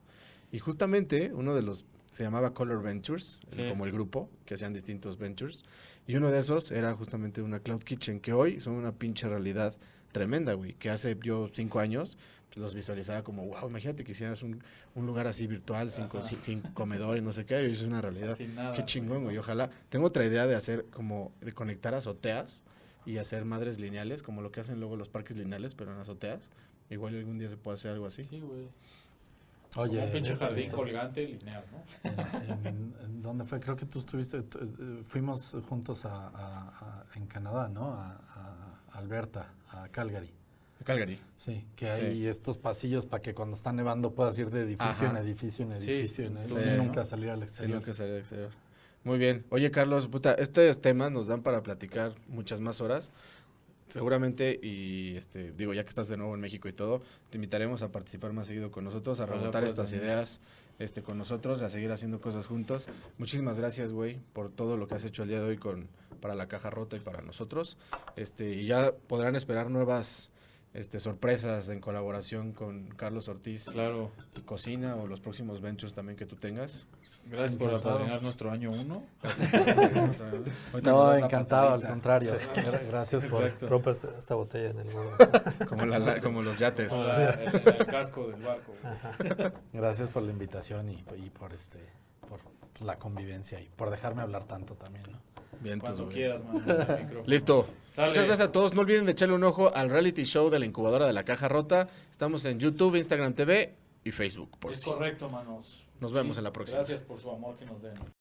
Y justamente uno de los, se llamaba Color Ventures, Sí. como el grupo, que hacían distintos ventures, y uno de esos era justamente una Cloud Kitchen, que hoy son una pinche realidad tremenda, güey, que hace yo cinco años pues, los visualizaba como, wow, imagínate que hicieras un, un lugar así virtual, sin, sin, sin comedor y no sé qué, y hoy es una realidad. Sin nada. Qué chingón, güey. Ojalá. Tengo otra idea de hacer como de conectar azoteas y hacer madres lineales, como lo que hacen luego los parques lineales, pero en azoteas. Igual algún día se puede hacer algo así. Sí, güey. Oye, un pinche este, jardín colgante lineal, ¿no? en, en dónde fue? Creo que tú estuviste, tú, eh, fuimos juntos a, a- a- en Canadá, ¿no? A, a Alberta, a Calgary. Calgary. Sí, que Sí. hay estos pasillos para que cuando está nevando puedas ir de edificio Ajá. en edificio en Sí, edificio, sí, sin ¿no? nunca salir al Sí, exterior. nunca salí al exterior. Muy bien. Oye, Carlos, puta, estos temas nos dan para platicar muchas más horas. Seguramente, y este, digo, ya que estás de nuevo en México y todo, te invitaremos a participar más seguido con nosotros, a rebotar estas venir. ideas este, con nosotros, a seguir haciendo cosas juntos. Muchísimas gracias, güey, por todo lo que has hecho el día de hoy con, para la caja rota y para nosotros. Este, y ya podrán esperar nuevas este, sorpresas en colaboración con Carlos Ortiz Claro. y Cocina o los próximos ventures también que tú tengas. Gracias por apadrinar nuestro año uno. No, encantado, al contrario. Gra- Gracias por... Esta, esta botella en el gordo. Como, la- como los yates. La- el, el casco del barco. Gracias por la invitación y, y por este por pues, la convivencia y por dejarme hablar tanto también, ¿no? Bien, Cuando güey. quieras, man. desde el micrófono. Listo. Sale. Muchas gracias a todos. No olviden de echarle un ojo al reality show de la incubadora de la caja rota. Estamos en YouTube, Instagram TV y Facebook. Por Es correcto, manos. Nos vemos en la próxima. Gracias por su amor que nos den.